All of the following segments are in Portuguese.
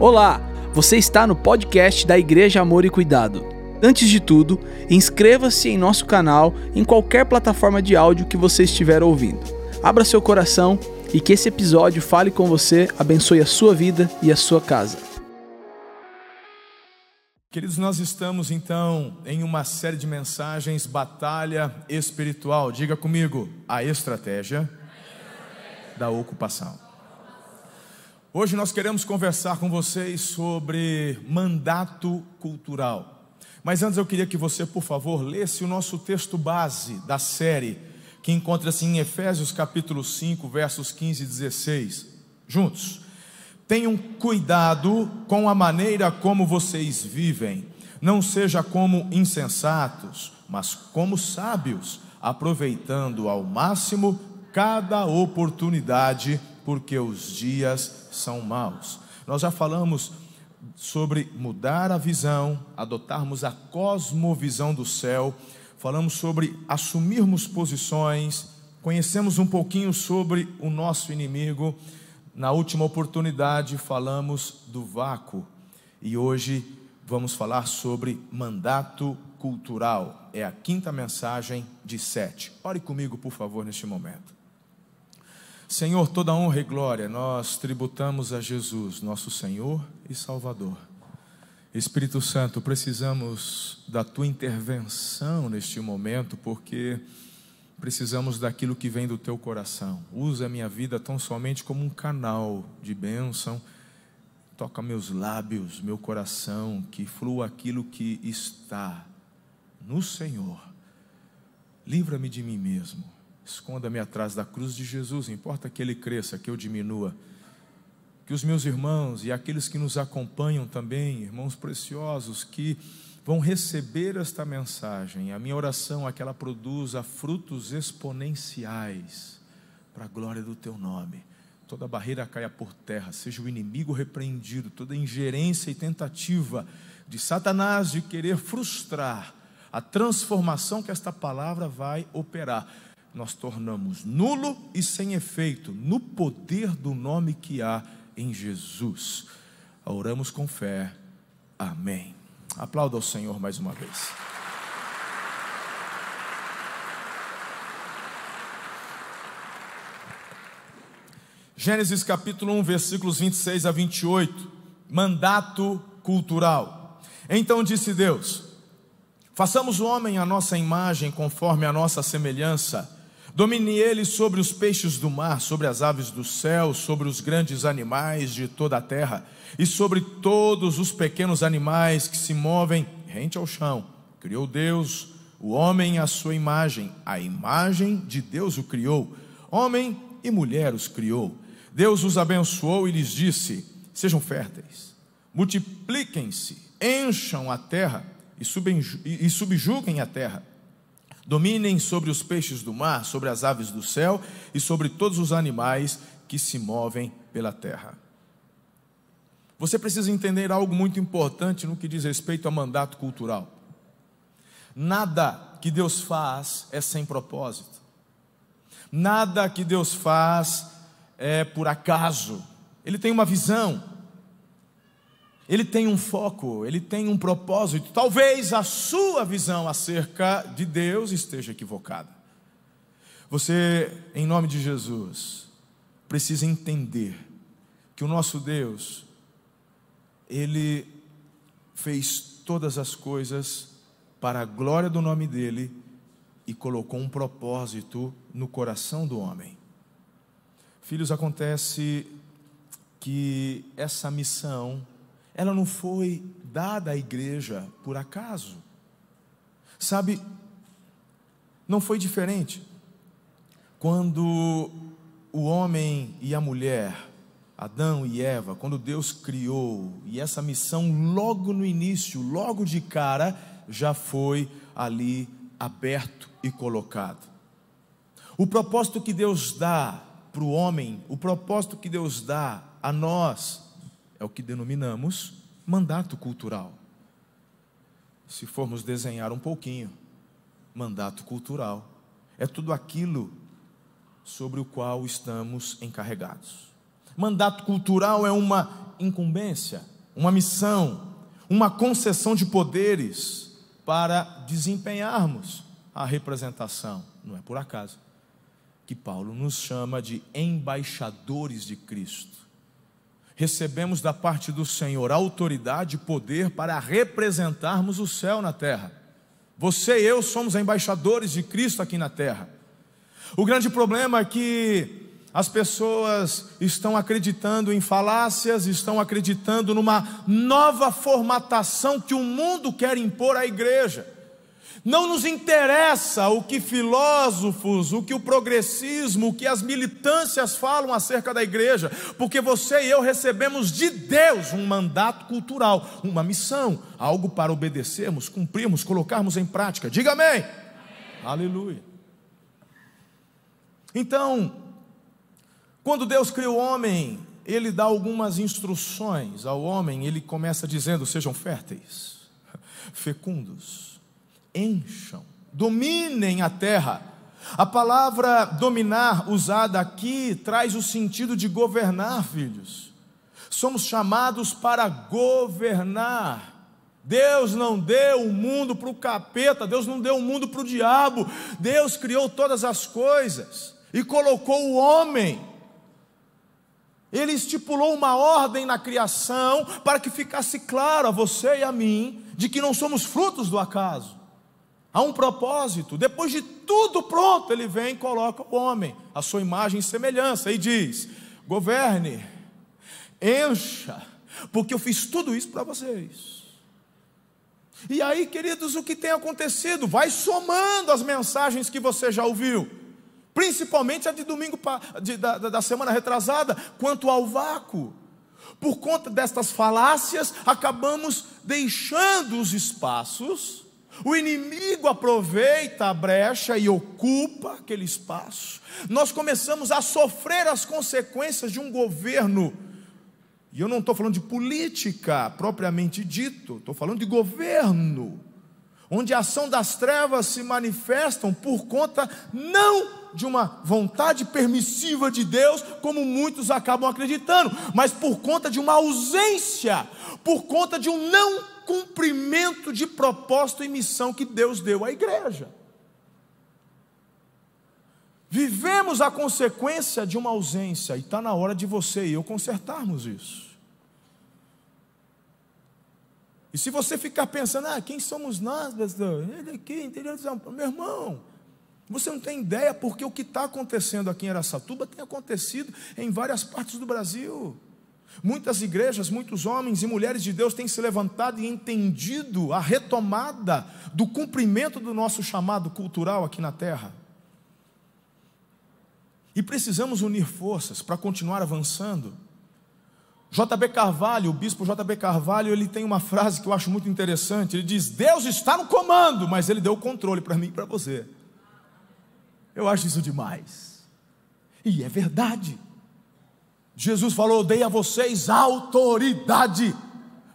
Olá, você está no podcast da Igreja Amor e Cuidado. Antes de tudo, inscreva-se em nosso canal em qualquer plataforma de áudio que você estiver ouvindo. Abra seu coração e que esse episódio fale com você, abençoe a sua vida e a sua casa. Queridos, nós estamos então em uma série de mensagens Batalha Espiritual. Diga comigo, a estratégia da ocupação. Hoje nós queremos conversar com vocês sobre mandato cultural. Mas antes eu queria que você, por favor, lesse o nosso texto base da série, que encontra-se em Efésios capítulo 5, versos 15 e 16. Juntos. Tenham cuidado com a maneira como vocês vivem. Não seja como insensatos, mas como sábios, aproveitando ao máximo cada oportunidade, porque os dias são maus. Nós já falamos sobre mudar a visão, adotarmos a cosmovisão do céu, falamos sobre assumirmos posições, conhecemos um pouquinho sobre o nosso inimigo. Na última oportunidade falamos do vácuo e hoje vamos falar sobre mandato cultural. É a quinta mensagem de sete. Ore comigo, por favor, neste momento. Senhor, toda honra e glória nós tributamos a Jesus, nosso Senhor e Salvador. Espírito Santo, precisamos da tua intervenção neste momento, porque precisamos daquilo que vem do teu coração. Usa a minha vida tão somente como um canal de bênção. Toca meus lábios, meu coração, que flua aquilo que está no Senhor. Livra-me de mim mesmo Esconda-me atrás da cruz de Jesus, importa que ele cresça, que eu diminua. Que os meus irmãos e aqueles que nos acompanham também, irmãos preciosos, que vão receber esta mensagem, a minha oração é que ela produza frutos exponenciais para a glória do teu nome. Toda barreira caia por terra, seja o inimigo repreendido, toda ingerência e tentativa de Satanás de querer frustrar a transformação que esta palavra vai operar nós tornamos nulo e sem efeito no poder do nome que há em Jesus. Oramos com fé. Amém. Aplauda ao Senhor mais uma vez. Gênesis capítulo 1, versículos 26 a 28. Mandato cultural. Então disse Deus: Façamos o homem à nossa imagem, conforme a nossa semelhança Domine ele sobre os peixes do mar, sobre as aves do céu, sobre os grandes animais de toda a terra e sobre todos os pequenos animais que se movem rente ao chão. Criou Deus o homem à sua imagem, a imagem de Deus o criou. Homem e mulher os criou. Deus os abençoou e lhes disse: Sejam férteis, multipliquem-se, encham a terra e subjuguem a terra Dominem sobre os peixes do mar, sobre as aves do céu e sobre todos os animais que se movem pela terra. Você precisa entender algo muito importante no que diz respeito a mandato cultural. Nada que Deus faz é sem propósito. Nada que Deus faz é por acaso. Ele tem uma visão, ele tem um foco, ele tem um propósito. Talvez a sua visão acerca de Deus esteja equivocada. Você, em nome de Jesus, precisa entender que o nosso Deus, ele fez todas as coisas para a glória do nome dele e colocou um propósito no coração do homem. Filhos, acontece que essa missão ela não foi dada à igreja por acaso. Sabe, não foi diferente. Quando o homem e a mulher, Adão e Eva, quando Deus criou, e essa missão logo no início, logo de cara, já foi ali aberto e colocado. O propósito que Deus dá para o homem, o propósito que Deus dá a nós, é o que denominamos mandato cultural. Se formos desenhar um pouquinho, mandato cultural é tudo aquilo sobre o qual estamos encarregados. Mandato cultural é uma incumbência, uma missão, uma concessão de poderes para desempenharmos a representação. Não é por acaso que Paulo nos chama de embaixadores de Cristo. Recebemos da parte do Senhor autoridade e poder para representarmos o céu na terra. Você e eu somos embaixadores de Cristo aqui na terra. O grande problema é que as pessoas estão acreditando em falácias, estão acreditando numa nova formatação que o mundo quer impor à igreja. Não nos interessa o que filósofos, o que o progressismo, o que as militâncias falam acerca da igreja, porque você e eu recebemos de Deus um mandato cultural, uma missão, algo para obedecermos, cumprirmos, colocarmos em prática. Diga amém. amém. Aleluia. Então, quando Deus cria o homem, ele dá algumas instruções ao homem, ele começa dizendo: sejam férteis, fecundos encham, dominem a terra. A palavra dominar usada aqui traz o sentido de governar, filhos. Somos chamados para governar. Deus não deu o mundo para o capeta, Deus não deu o mundo para o diabo, Deus criou todas as coisas e colocou o homem. Ele estipulou uma ordem na criação para que ficasse claro a você e a mim de que não somos frutos do acaso. Há um propósito. Depois de tudo pronto, ele vem e coloca o homem, a sua imagem e semelhança, e diz: governe, encha, porque eu fiz tudo isso para vocês. E aí, queridos, o que tem acontecido? Vai somando as mensagens que você já ouviu, principalmente a de domingo de, da, da semana retrasada, quanto ao vácuo. Por conta destas falácias, acabamos deixando os espaços o inimigo aproveita a brecha e ocupa aquele espaço. Nós começamos a sofrer as consequências de um governo. E eu não estou falando de política propriamente dito, estou falando de governo, onde a ação das trevas se manifestam por conta não de uma vontade permissiva de Deus, como muitos acabam acreditando, mas por conta de uma ausência, por conta de um não cumprimento de propósito e missão que Deus deu à igreja. Vivemos a consequência de uma ausência, e está na hora de você e eu consertarmos isso. E se você ficar pensando, ah, quem somos nós? Ele aqui, interior de São Paulo. Meu irmão, você não tem ideia porque o que está acontecendo aqui em Aracatuba tem acontecido em várias partes do Brasil. Muitas igrejas, muitos homens e mulheres de Deus têm se levantado e entendido a retomada do cumprimento do nosso chamado cultural aqui na terra. E precisamos unir forças para continuar avançando. JB Carvalho, o bispo JB Carvalho, ele tem uma frase que eu acho muito interessante. Ele diz: Deus está no comando, mas ele deu o controle para mim e para você. Eu acho isso demais. E é verdade. Jesus falou: Dei a vocês autoridade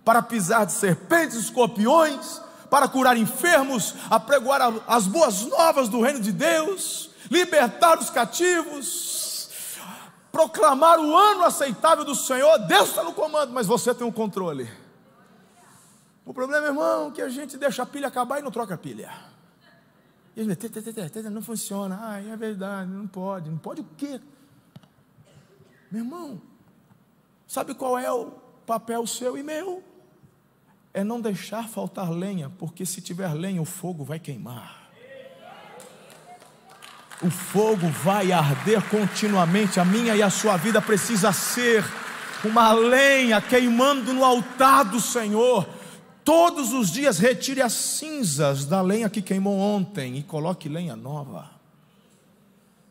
para pisar de serpentes escorpiões, para curar enfermos, apregoar as boas novas do reino de Deus, libertar os cativos, proclamar o ano aceitável do Senhor. Deus está no comando, mas você tem o controle. O problema, irmão, é que a gente deixa a pilha acabar e não troca a pilha. E a gente, não funciona. Ah, é verdade, não pode. Não pode o quê? Meu irmão, sabe qual é o papel seu e meu? É não deixar faltar lenha, porque se tiver lenha, o fogo vai queimar. O fogo vai arder continuamente. A minha e a sua vida precisa ser uma lenha queimando no altar do Senhor. Todos os dias retire as cinzas da lenha que queimou ontem e coloque lenha nova.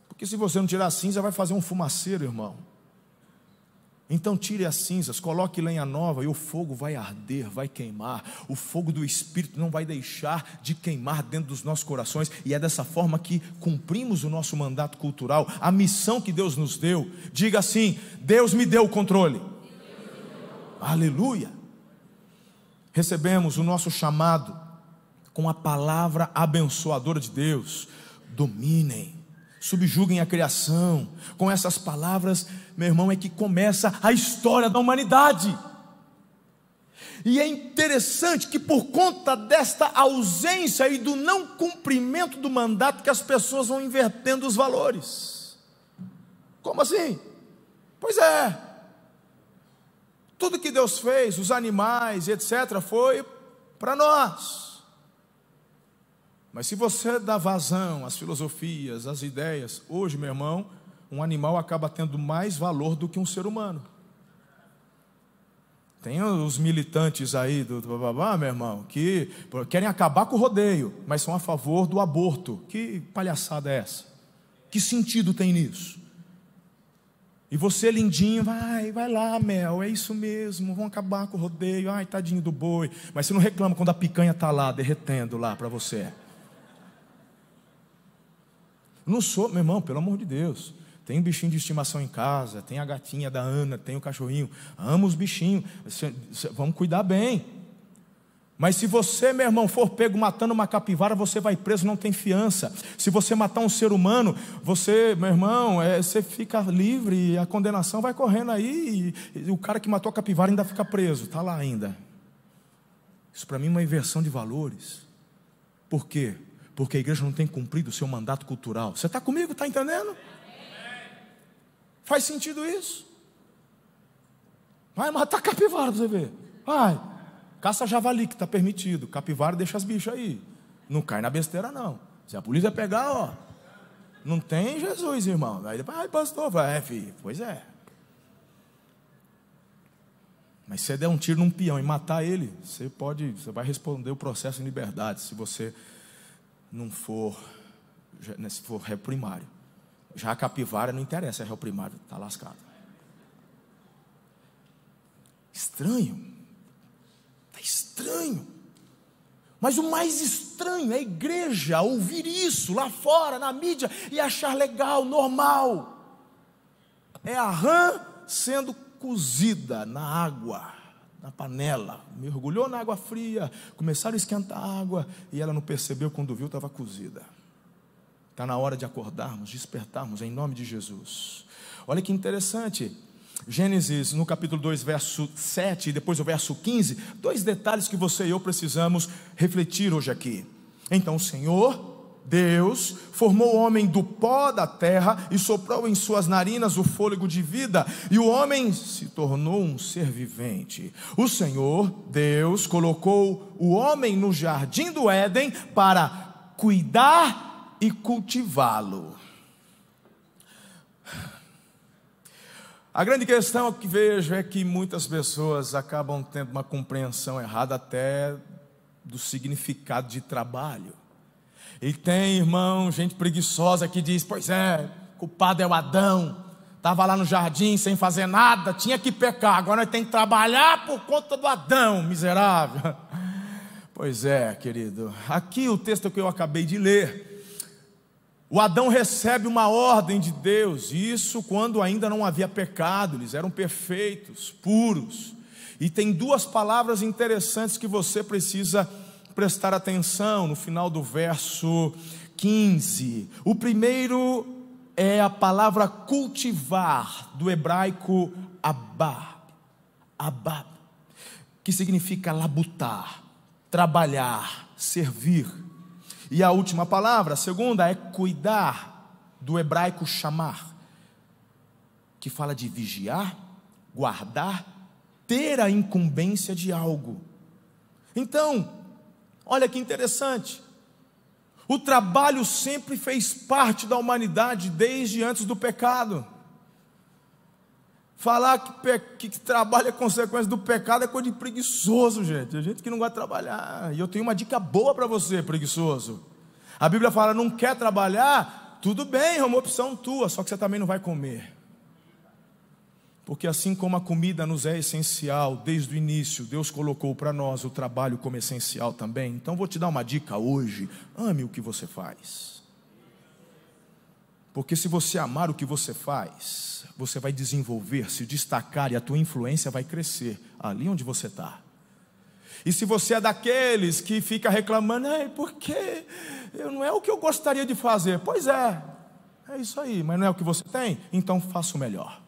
Porque se você não tirar a cinza, vai fazer um fumaceiro, irmão. Então tire as cinzas, coloque lenha nova e o fogo vai arder, vai queimar. O fogo do Espírito não vai deixar de queimar dentro dos nossos corações, e é dessa forma que cumprimos o nosso mandato cultural, a missão que Deus nos deu. Diga assim: Deus me deu o controle. Aleluia. Recebemos o nosso chamado com a palavra abençoadora de Deus. Dominem, subjuguem a criação. Com essas palavras, meu irmão, é que começa a história da humanidade. E é interessante que por conta desta ausência e do não cumprimento do mandato que as pessoas vão invertendo os valores. Como assim? Pois é. Tudo que Deus fez, os animais, etc, foi para nós. Mas se você dá vazão às filosofias, às ideias, hoje, meu irmão, um animal acaba tendo mais valor do que um ser humano. Tem os militantes aí do, bababá, meu irmão, que querem acabar com o rodeio, mas são a favor do aborto. Que palhaçada é essa? Que sentido tem nisso? E você, lindinho, vai, vai lá, Mel, é isso mesmo, vão acabar com o rodeio, ai, tadinho do boi. Mas você não reclama quando a picanha está lá, derretendo lá para você. Não sou, meu irmão, pelo amor de Deus. Tem um bichinho de estimação em casa, tem a gatinha da Ana, tem o cachorrinho. Amo os bichinhos, vamos cuidar bem. Mas se você, meu irmão, for pego matando uma capivara, você vai preso, não tem fiança. Se você matar um ser humano, você, meu irmão, é, você fica livre a condenação vai correndo aí. E, e o cara que matou a capivara ainda fica preso, está lá ainda. Isso para mim é uma inversão de valores. Por quê? Porque a igreja não tem cumprido o seu mandato cultural. Você está comigo? Está entendendo? Faz sentido isso? Vai matar capivara para você ver. Vai. Caça javali que está permitido. Capivara deixa as bichas aí. Não cai na besteira, não. Se a polícia pegar, ó. Não tem Jesus, irmão. Aí depois, ai, pastor, vai, é, filho. Pois é. Mas se você der um tiro num peão e matar ele, você pode, você vai responder o processo em liberdade, se você não for, né, se for réu primário. Já a capivara não interessa, é réu primário, está lascado. Estranho. Está estranho. Mas o mais estranho é a igreja ouvir isso lá fora, na mídia, e achar legal, normal. É a rã sendo cozida na água, na panela. Mergulhou na água fria, começaram a esquentar a água, e ela não percebeu quando viu, estava cozida. Está na hora de acordarmos, despertarmos em nome de Jesus. Olha que interessante. Gênesis, no capítulo 2, verso 7, e depois o verso 15, dois detalhes que você e eu precisamos refletir hoje aqui. Então, o Senhor, Deus, formou o homem do pó da terra e soprou em suas narinas o fôlego de vida, e o homem se tornou um ser vivente. O Senhor, Deus, colocou o homem no jardim do Éden para cuidar e cultivá-lo. A grande questão que vejo é que muitas pessoas acabam tendo uma compreensão errada até do significado de trabalho. E tem, irmão, gente preguiçosa que diz: Pois é, culpado é o Adão, estava lá no jardim sem fazer nada, tinha que pecar, agora tem que trabalhar por conta do Adão, miserável. Pois é, querido, aqui o texto que eu acabei de ler o Adão recebe uma ordem de Deus, isso quando ainda não havia pecado, eles eram perfeitos, puros. E tem duas palavras interessantes que você precisa prestar atenção no final do verso 15. O primeiro é a palavra cultivar, do hebraico abab, abab, que significa labutar, trabalhar, servir. E a última palavra, a segunda, é cuidar, do hebraico chamar, que fala de vigiar, guardar, ter a incumbência de algo. Então, olha que interessante. O trabalho sempre fez parte da humanidade desde antes do pecado. Falar que, que trabalho é consequência do pecado é coisa de preguiçoso, gente. É gente que não gosta de trabalhar. E eu tenho uma dica boa para você, preguiçoso. A Bíblia fala: não quer trabalhar? Tudo bem, é uma opção tua, só que você também não vai comer. Porque assim como a comida nos é essencial desde o início, Deus colocou para nós o trabalho como essencial também. Então vou te dar uma dica hoje: ame o que você faz. Porque se você amar o que você faz, você vai desenvolver, se destacar e a tua influência vai crescer ali onde você está. E se você é daqueles que fica reclamando, Ei, porque não é o que eu gostaria de fazer, pois é, É isso aí, mas não é o que você tem? Então faça o melhor.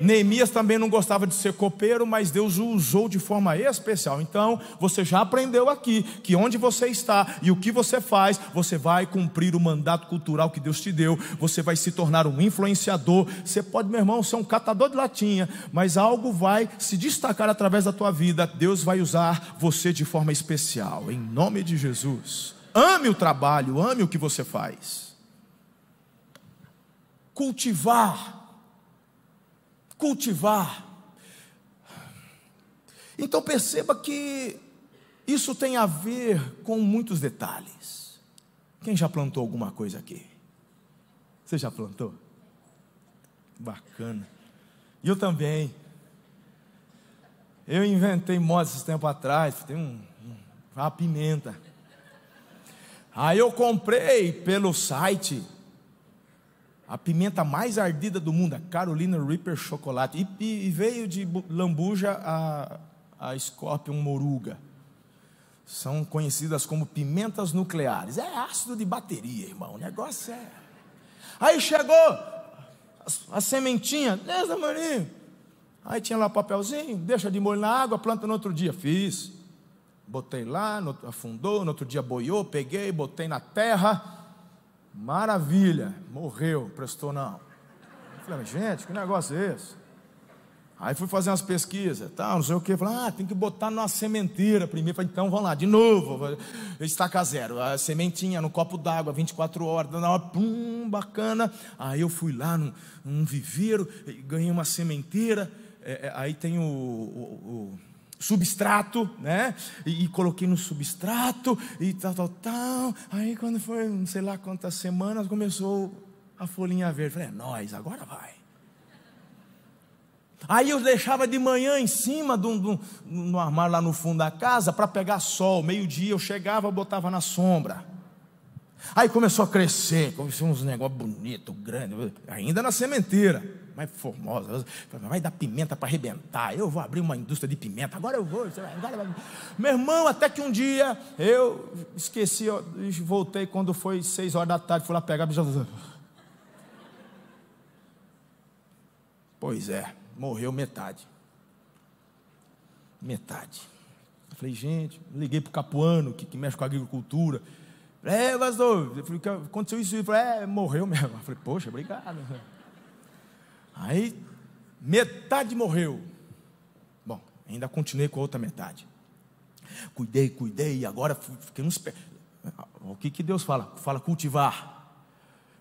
Neemias também não gostava de ser copeiro, mas Deus o usou de forma especial. Então, você já aprendeu aqui que onde você está e o que você faz, você vai cumprir o mandato cultural que Deus te deu, você vai se tornar um influenciador. Você pode, meu irmão, ser um catador de latinha, mas algo vai se destacar através da tua vida. Deus vai usar você de forma especial, em nome de Jesus. Ame o trabalho, ame o que você faz. Cultivar cultivar. Então perceba que isso tem a ver com muitos detalhes. Quem já plantou alguma coisa aqui? Você já plantou? Bacana. Eu também. Eu inventei moda esses tempo atrás, tem um, uma pimenta. Aí eu comprei pelo site a pimenta mais ardida do mundo, a Carolina Reaper Chocolate. E, e veio de lambuja a, a Scorpion Moruga. São conhecidas como pimentas nucleares. É ácido de bateria, irmão. O negócio é. Aí chegou a, a sementinha, dessa maninho. Aí tinha lá papelzinho, deixa de molho na água, planta no outro dia. Fiz. Botei lá, no, afundou, no outro dia boiou, peguei, botei na terra Maravilha, morreu, prestou não. Eu falei, gente, que negócio é esse? Aí fui fazer umas pesquisas, tal, não sei o que. Falei, ah, tem que botar numa sementeira primeiro. Falei, então vamos lá, de novo, estaca zero. A sementinha no copo d'água, 24 horas, na hora, pum, bacana. Aí eu fui lá num, num viveiro, ganhei uma sementeira. É, é, aí tem o, o, o substrato, né? E, e, coloquei no substrato e tal, tal, tal. Aí quando foi, não sei lá quantas semanas, começou a folhinha verde. Falei, é nóis, agora vai. Aí eu deixava de manhã em cima do, do, no armário lá no fundo da casa para pegar sol. Meio-dia eu chegava, botava na sombra. Aí começou a crescer, começou uns negócios bonitos, grandes, ainda na sementeira mais formosa. Vai dar pimenta para arrebentar. Eu vou abrir uma indústria de pimenta. Agora eu vou. Agora... Meu irmão, até que um dia eu esqueci, eu voltei quando foi seis horas da tarde, fui lá pegar. Pois é, morreu metade. Metade. Eu falei, gente, liguei para o Capuano, que, que mexe com agricultura. É, pastor, aconteceu isso. Ele falou, é, morreu mesmo. Eu falei, poxa, obrigado. Aí, metade morreu. Bom, ainda continuei com a outra metade. Cuidei, cuidei, e agora fiquei nos pés. O que, que Deus fala? Fala cultivar.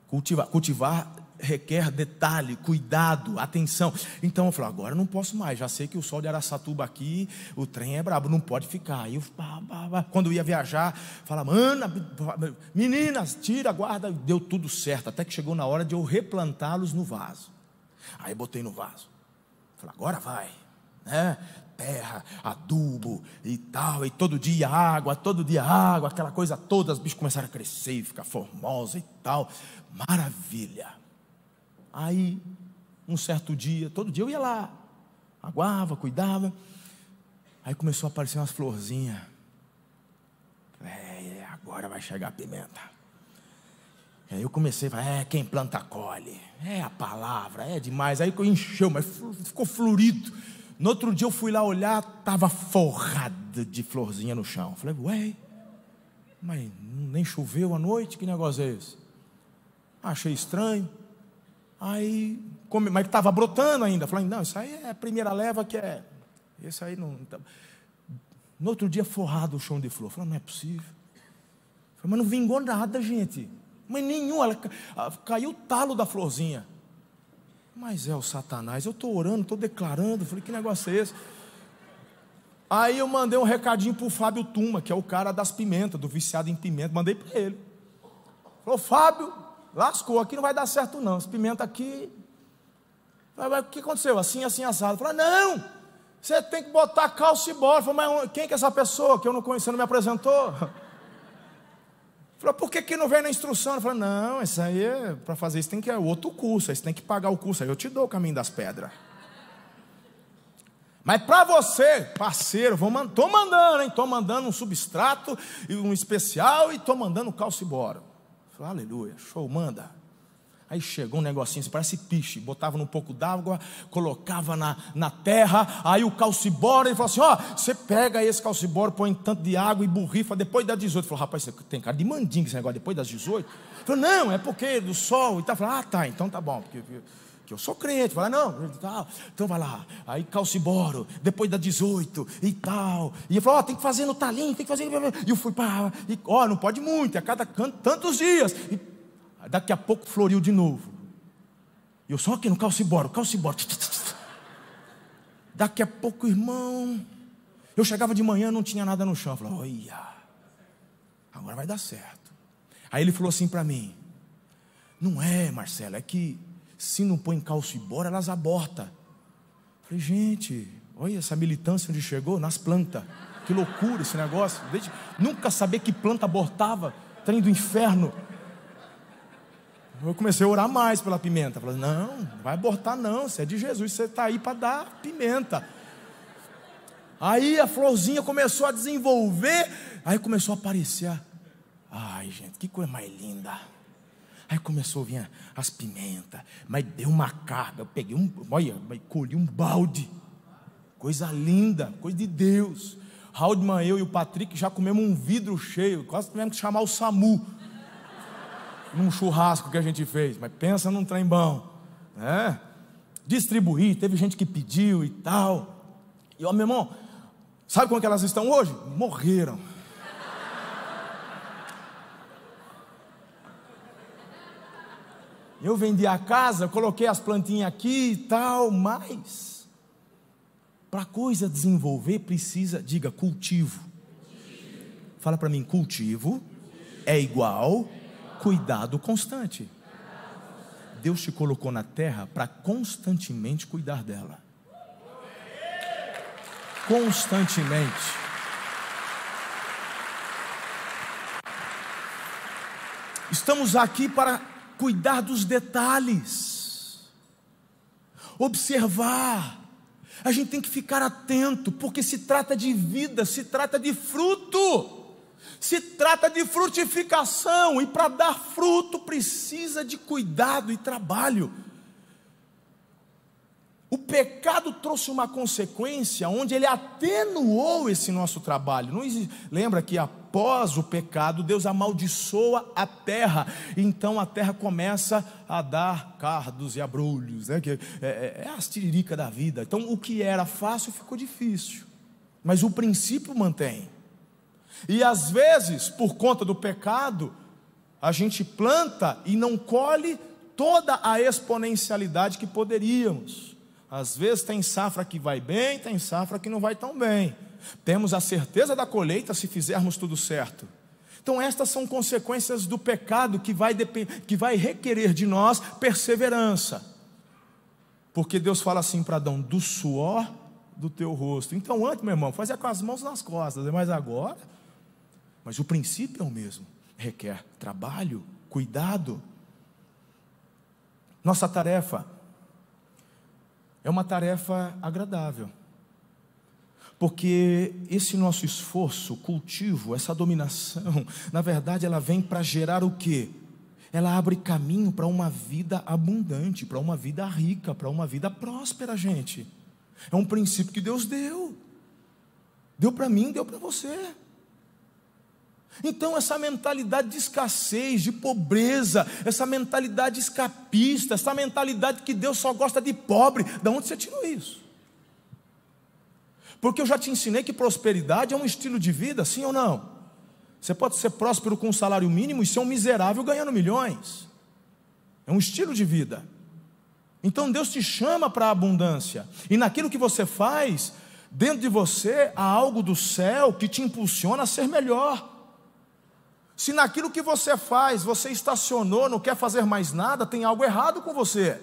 Cultivar, cultivar requer detalhe, cuidado, atenção. Então eu falei, agora não posso mais, já sei que o sol de Araçatuba aqui, o trem é brabo, não pode ficar. Aí eu, quando eu ia viajar, falava, Ana, meninas, tira, guarda, deu tudo certo, até que chegou na hora de eu replantá-los no vaso. Aí botei no vaso. Falei, agora vai, né? Terra, adubo e tal, e todo dia água, todo dia água, aquela coisa toda, os bichos começaram a crescer e ficar formosa e tal. Maravilha. Aí, um certo dia, todo dia eu ia lá, aguava, cuidava. Aí começou a aparecer umas florzinhas. É, agora vai chegar a pimenta. Aí eu comecei a falar, é, quem planta colhe. É a palavra, é demais. Aí encheu, mas ficou florido. No outro dia eu fui lá olhar, estava forrada de florzinha no chão. Falei, ué, mas nem choveu à noite, que negócio é esse? Achei estranho. Aí, mas estava brotando ainda. Falei, não, isso aí é a primeira leva que é. Esse aí não. Tá. No outro dia, forrado o chão de flor. Falei, não é possível. Falei, mas não vingou nada, gente. Mas nenhum, ela caiu o talo da florzinha. Mas é o Satanás, eu estou orando, estou declarando. Falei, que negócio é esse? Aí eu mandei um recadinho para o Fábio Tuma, que é o cara das pimentas, do viciado em pimenta. Mandei para ele. Falou, Fábio, lascou, aqui não vai dar certo não. Esse pimenta aqui. Falei, o que aconteceu? Assim, assim, assado. Falei, não, você tem que botar calça e bora. Falei, mas quem que é essa pessoa que eu não conhecia, não me apresentou? Falou, por que, que não vem na instrução? Eu falei, não, isso aí é, para fazer isso tem que é outro curso, aí você tem que pagar o curso, aí eu te dou o caminho das pedras. Mas para você, parceiro, estou mandando, hein? Estou mandando um substrato um especial e estou mandando calciboro. Falei, aleluia, show, manda. Aí chegou um negocinho, assim, parece piche, botava num pouco d'água, colocava na, na terra, aí o calcibora, ele falou assim: ó, você pega esse calcibora, põe tanto de água e borrifa depois das 18. Falou, rapaz, você tem cara de mandinga esse negócio depois das 18? Falou, não, é porque do sol e tal. Falou, ah, tá, então tá bom, porque, porque eu sou crente. Falei, não, tal, então vai lá. Aí calciboro, depois das 18 e tal. E ele falou, ó, tem que fazer no talinho, tem que fazer. E eu fui para, e ó, não pode muito, é cada canto, tantos dias. E, Daqui a pouco floriu de novo. E eu só aqui no calciboro, calciboro. Daqui a pouco, irmão. Eu chegava de manhã, não tinha nada no chão. Eu falei, olha, agora vai dar certo. Aí ele falou assim para mim: Não é, Marcelo, é que se não põe calciboro, elas abortam. Falei, gente, olha essa militância onde chegou, nas plantas. Que loucura esse negócio. Desde, nunca saber que planta abortava, trem do inferno. Eu comecei a orar mais pela pimenta. Falei, não, não vai abortar não, você é de Jesus, você está aí para dar pimenta. Aí a florzinha começou a desenvolver, aí começou a aparecer. Ai, gente, que coisa mais linda. Aí começou a vir as pimentas, mas deu uma carga. Eu peguei um, olha, colhi um balde. Coisa linda, coisa de Deus. Haldman, eu e o Patrick já comemos um vidro cheio, quase tivemos que chamar o SAMU num churrasco que a gente fez, mas pensa num trem bom, né? Distribuir, teve gente que pediu e tal. E ó, meu irmão, sabe como é que elas estão hoje? Morreram. Eu vendi a casa, coloquei as plantinhas aqui e tal, mas para coisa desenvolver precisa, diga, cultivo. Fala para mim, cultivo é igual cuidado constante. Deus te colocou na terra para constantemente cuidar dela. Constantemente. Estamos aqui para cuidar dos detalhes, observar. A gente tem que ficar atento, porque se trata de vida, se trata de fruto. Se trata de frutificação e para dar fruto precisa de cuidado e trabalho. O pecado trouxe uma consequência onde ele atenuou esse nosso trabalho. Não lembra que após o pecado, Deus amaldiçoa a terra. Então a terra começa a dar cardos e abrolhos. Né? Que é, é, é a tiririca da vida. Então o que era fácil ficou difícil. Mas o princípio mantém. E às vezes, por conta do pecado, a gente planta e não colhe toda a exponencialidade que poderíamos. Às vezes tem safra que vai bem, tem safra que não vai tão bem. Temos a certeza da colheita se fizermos tudo certo. Então, estas são consequências do pecado que vai, que vai requerer de nós perseverança. Porque Deus fala assim para Adão: do suor do teu rosto. Então, antes, meu irmão, fazia com as mãos nas costas, mas agora mas o princípio é o mesmo. Requer trabalho, cuidado. Nossa tarefa é uma tarefa agradável. Porque esse nosso esforço, cultivo, essa dominação, na verdade ela vem para gerar o quê? Ela abre caminho para uma vida abundante, para uma vida rica, para uma vida próspera, gente. É um princípio que Deus deu. Deu para mim, deu para você. Então, essa mentalidade de escassez, de pobreza, essa mentalidade escapista, essa mentalidade que Deus só gosta de pobre, de onde você tirou isso? Porque eu já te ensinei que prosperidade é um estilo de vida, sim ou não? Você pode ser próspero com um salário mínimo e ser um miserável ganhando milhões. É um estilo de vida. Então Deus te chama para a abundância, e naquilo que você faz, dentro de você há algo do céu que te impulsiona a ser melhor. Se naquilo que você faz, você estacionou, não quer fazer mais nada, tem algo errado com você.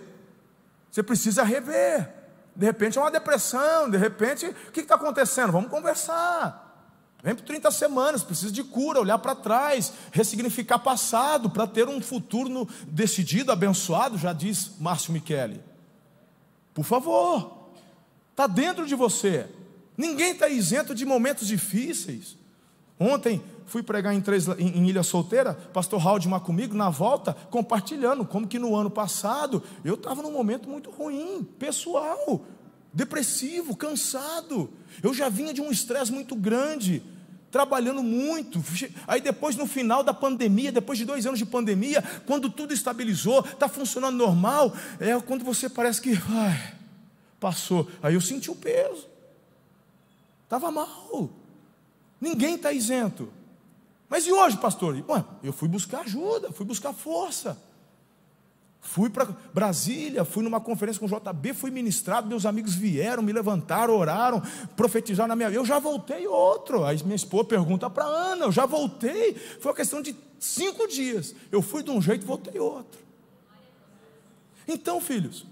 Você precisa rever. De repente é uma depressão, de repente, o que está acontecendo? Vamos conversar. Vem por 30 semanas, precisa de cura, olhar para trás, ressignificar passado, para ter um futuro decidido, abençoado, já diz Márcio Michele. Por favor, está dentro de você. Ninguém está isento de momentos difíceis. Ontem fui pregar em, três, em, em Ilha Solteira, pastor Haldimar comigo, na volta, compartilhando como que no ano passado eu estava num momento muito ruim, pessoal, depressivo, cansado. Eu já vinha de um estresse muito grande, trabalhando muito. Aí depois, no final da pandemia, depois de dois anos de pandemia, quando tudo estabilizou, está funcionando normal, é quando você parece que ai, passou. Aí eu senti o peso. Estava mal. Ninguém está isento. Mas e hoje, pastor? Ué, eu fui buscar ajuda, fui buscar força. Fui para Brasília, fui numa conferência com o JB, fui ministrado, meus amigos vieram, me levantaram, oraram, profetizaram na minha vida. Eu já voltei outro. Aí minha esposa pergunta para Ana, eu já voltei. Foi uma questão de cinco dias. Eu fui de um jeito, voltei outro. Então, filhos,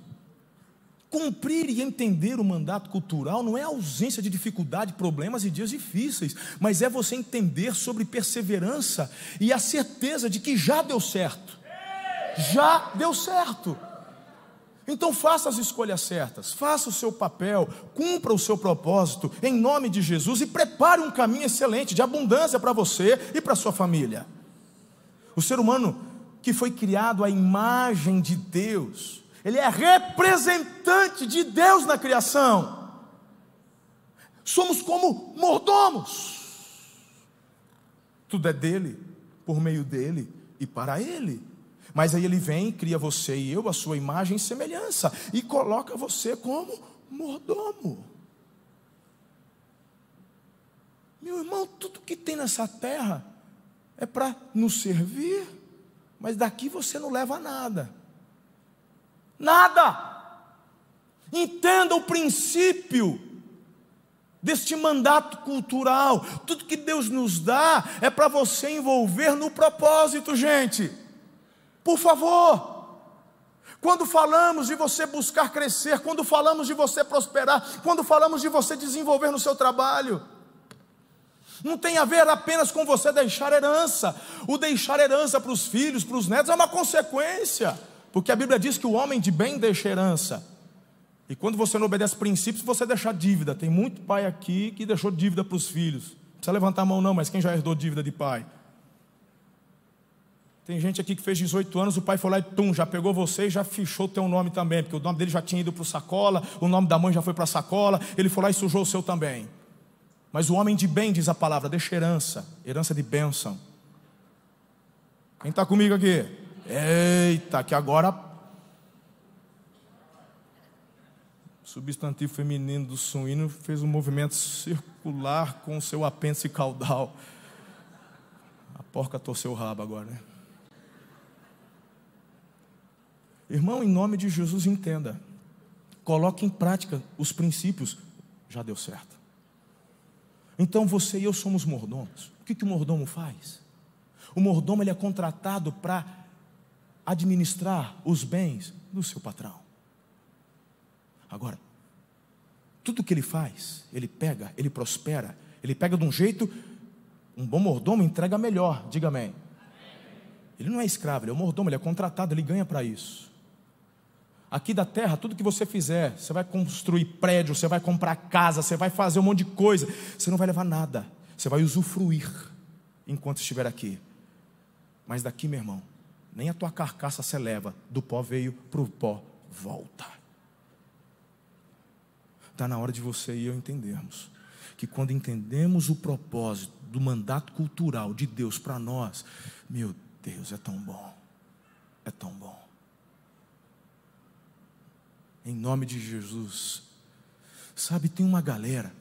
Cumprir e entender o mandato cultural não é ausência de dificuldade, problemas e dias difíceis, mas é você entender sobre perseverança e a certeza de que já deu certo. Já deu certo. Então faça as escolhas certas, faça o seu papel, cumpra o seu propósito em nome de Jesus e prepare um caminho excelente de abundância para você e para sua família. O ser humano que foi criado à imagem de Deus, ele é representante de Deus na criação. Somos como mordomos. Tudo é dele, por meio dele e para ele. Mas aí ele vem, cria você e eu, a sua imagem e semelhança, e coloca você como mordomo. Meu irmão, tudo que tem nessa terra é para nos servir, mas daqui você não leva nada. Nada. Entenda o princípio deste mandato cultural. Tudo que Deus nos dá é para você envolver no propósito, gente. Por favor. Quando falamos de você buscar crescer, quando falamos de você prosperar, quando falamos de você desenvolver no seu trabalho, não tem a ver apenas com você deixar herança. O deixar herança para os filhos, para os netos, é uma consequência. Porque a Bíblia diz que o homem de bem deixa herança. E quando você não obedece princípios, você deixa dívida. Tem muito pai aqui que deixou dívida para os filhos. Não precisa levantar a mão, não, mas quem já herdou dívida de pai? Tem gente aqui que fez 18 anos, o pai foi lá e tum, já pegou você e já fichou o teu nome também, porque o nome dele já tinha ido para o sacola, o nome da mãe já foi para a sacola, ele foi lá e sujou o seu também. Mas o homem de bem, diz a palavra, deixa herança, herança de bênção. Quem está comigo aqui? Eita, que agora. Substantivo feminino do suíno fez um movimento circular com o seu apêndice caudal. A porca torceu o rabo agora, né? Irmão, em nome de Jesus, entenda. Coloque em prática os princípios. Já deu certo. Então você e eu somos mordomos. O que, que o mordomo faz? O mordomo ele é contratado para administrar os bens do seu patrão. Agora, tudo que ele faz, ele pega, ele prospera, ele pega de um jeito, um bom mordomo entrega melhor, diga amém. Ele não é escravo, ele é um mordomo, ele é contratado, ele ganha para isso. Aqui da terra, tudo que você fizer, você vai construir prédio, você vai comprar casa, você vai fazer um monte de coisa, você não vai levar nada, você vai usufruir enquanto estiver aqui. Mas daqui, meu irmão, nem a tua carcaça se eleva, do pó veio, para o pó volta. Está na hora de você e eu entendermos que quando entendemos o propósito do mandato cultural de Deus para nós, meu Deus, é tão bom, é tão bom. Em nome de Jesus. Sabe, tem uma galera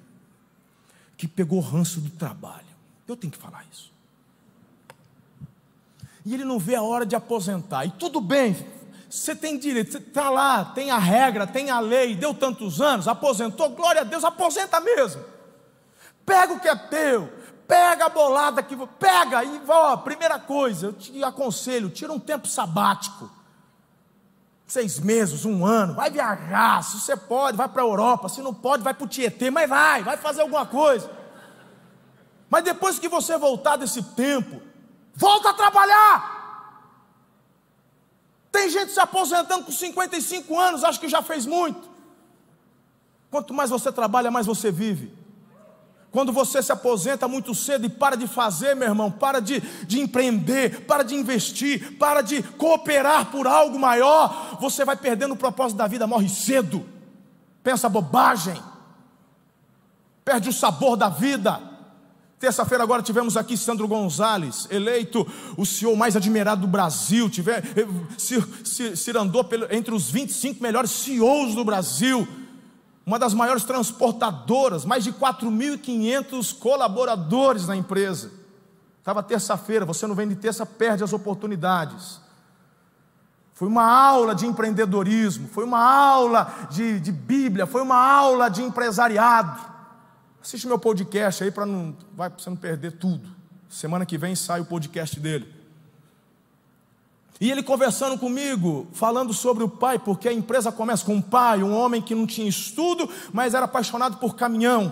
que pegou ranço do trabalho. Eu tenho que falar isso e ele não vê a hora de aposentar. E tudo bem, você tem direito, você está lá, tem a regra, tem a lei, deu tantos anos, aposentou, glória a Deus, aposenta mesmo. Pega o que é teu, pega a bolada que pega e ó, primeira coisa, eu te aconselho, tira um tempo sabático. Seis meses, um ano, vai viajar, se você pode, vai para a Europa, se não pode, vai para o Tietê, mas vai, vai fazer alguma coisa. Mas depois que você voltar desse tempo, Volta a trabalhar. Tem gente se aposentando com 55 anos, acho que já fez muito. Quanto mais você trabalha, mais você vive. Quando você se aposenta muito cedo e para de fazer, meu irmão, para de, de empreender, para de investir, para de cooperar por algo maior, você vai perdendo o propósito da vida, morre cedo, pensa bobagem, perde o sabor da vida. Terça-feira agora tivemos aqui Sandro Gonzalez, eleito o CEO mais admirado do Brasil, tiver, se, se, se andou entre os 25 melhores CEOs do Brasil uma das maiores transportadoras, mais de 4.500 colaboradores na empresa. Estava terça-feira, você não vem de terça, perde as oportunidades. Foi uma aula de empreendedorismo, foi uma aula de, de Bíblia, foi uma aula de empresariado. Assiste meu podcast aí para não, vai, você não perder tudo. Semana que vem sai o podcast dele. E ele conversando comigo, falando sobre o pai, porque a empresa começa com um pai, um homem que não tinha estudo, mas era apaixonado por caminhão.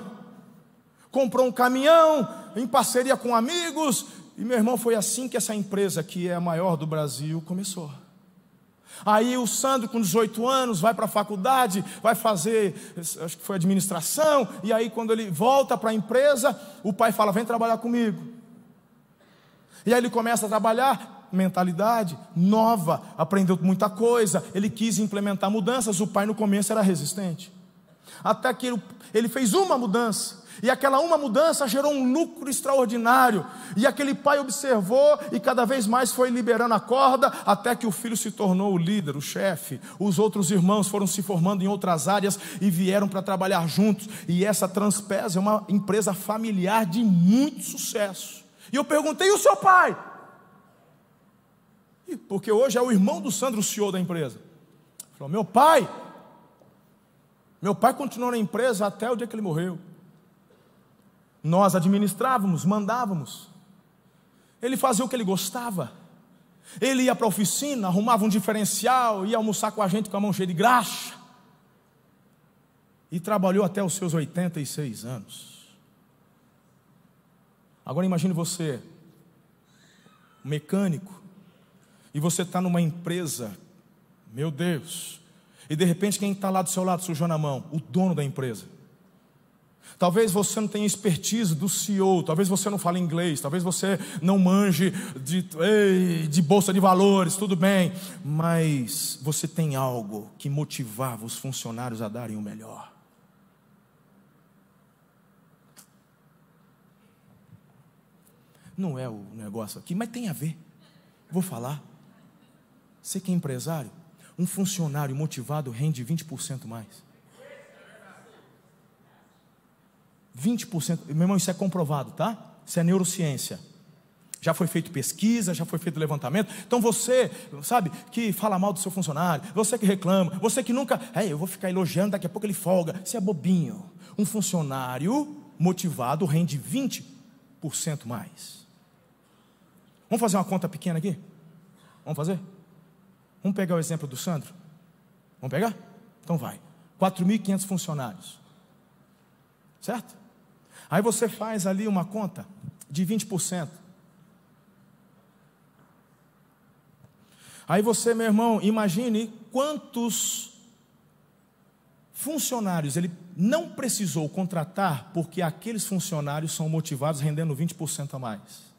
Comprou um caminhão em parceria com amigos, e meu irmão, foi assim que essa empresa, que é a maior do Brasil, começou. Aí o Sandro, com 18 anos, vai para a faculdade, vai fazer, acho que foi administração, e aí quando ele volta para a empresa, o pai fala: vem trabalhar comigo. E aí ele começa a trabalhar, mentalidade nova, aprendeu muita coisa, ele quis implementar mudanças. O pai no começo era resistente, até que ele, fez uma mudança. E aquela uma mudança gerou um lucro extraordinário. E aquele pai observou e cada vez mais foi liberando a corda, até que o filho se tornou o líder, o chefe. Os outros irmãos foram se formando em outras áreas e vieram para trabalhar juntos. E essa Transpes é uma empresa familiar de muito sucesso. E eu perguntei: e o seu pai? porque hoje é o irmão do Sandro, o CEO da empresa. Falou: Meu pai, meu pai continuou na empresa até o dia que ele morreu. Nós administrávamos, mandávamos. Ele fazia o que ele gostava. Ele ia para a oficina, arrumava um diferencial, ia almoçar com a gente com a mão cheia de graxa. E trabalhou até os seus 86 anos. Agora imagine você, mecânico, e você está numa empresa, meu Deus, e de repente quem está lá do seu lado sujou na mão? O dono da empresa. Talvez você não tenha expertise do CEO, talvez você não fale inglês, talvez você não manje de, de bolsa de valores, tudo bem, mas você tem algo que motivava os funcionários a darem o melhor. Não é o negócio aqui, mas tem a ver. Vou falar. Você que é empresário, um funcionário motivado rende 20% mais. 20%, meu irmão, isso é comprovado, tá? Isso é neurociência. Já foi feito pesquisa, já foi feito levantamento. Então você, sabe, que fala mal do seu funcionário, você que reclama, você que nunca, é, eu vou ficar elogiando, daqui a pouco ele folga. Você é bobinho. Um funcionário motivado rende 20% mais. Vamos fazer uma conta pequena aqui? Vamos fazer? Vamos pegar o exemplo do Sandro? Vamos pegar? Então vai. 4.500 funcionários. Certo? Aí você faz ali uma conta de 20%. Aí você, meu irmão, imagine quantos funcionários ele não precisou contratar porque aqueles funcionários são motivados rendendo 20% a mais.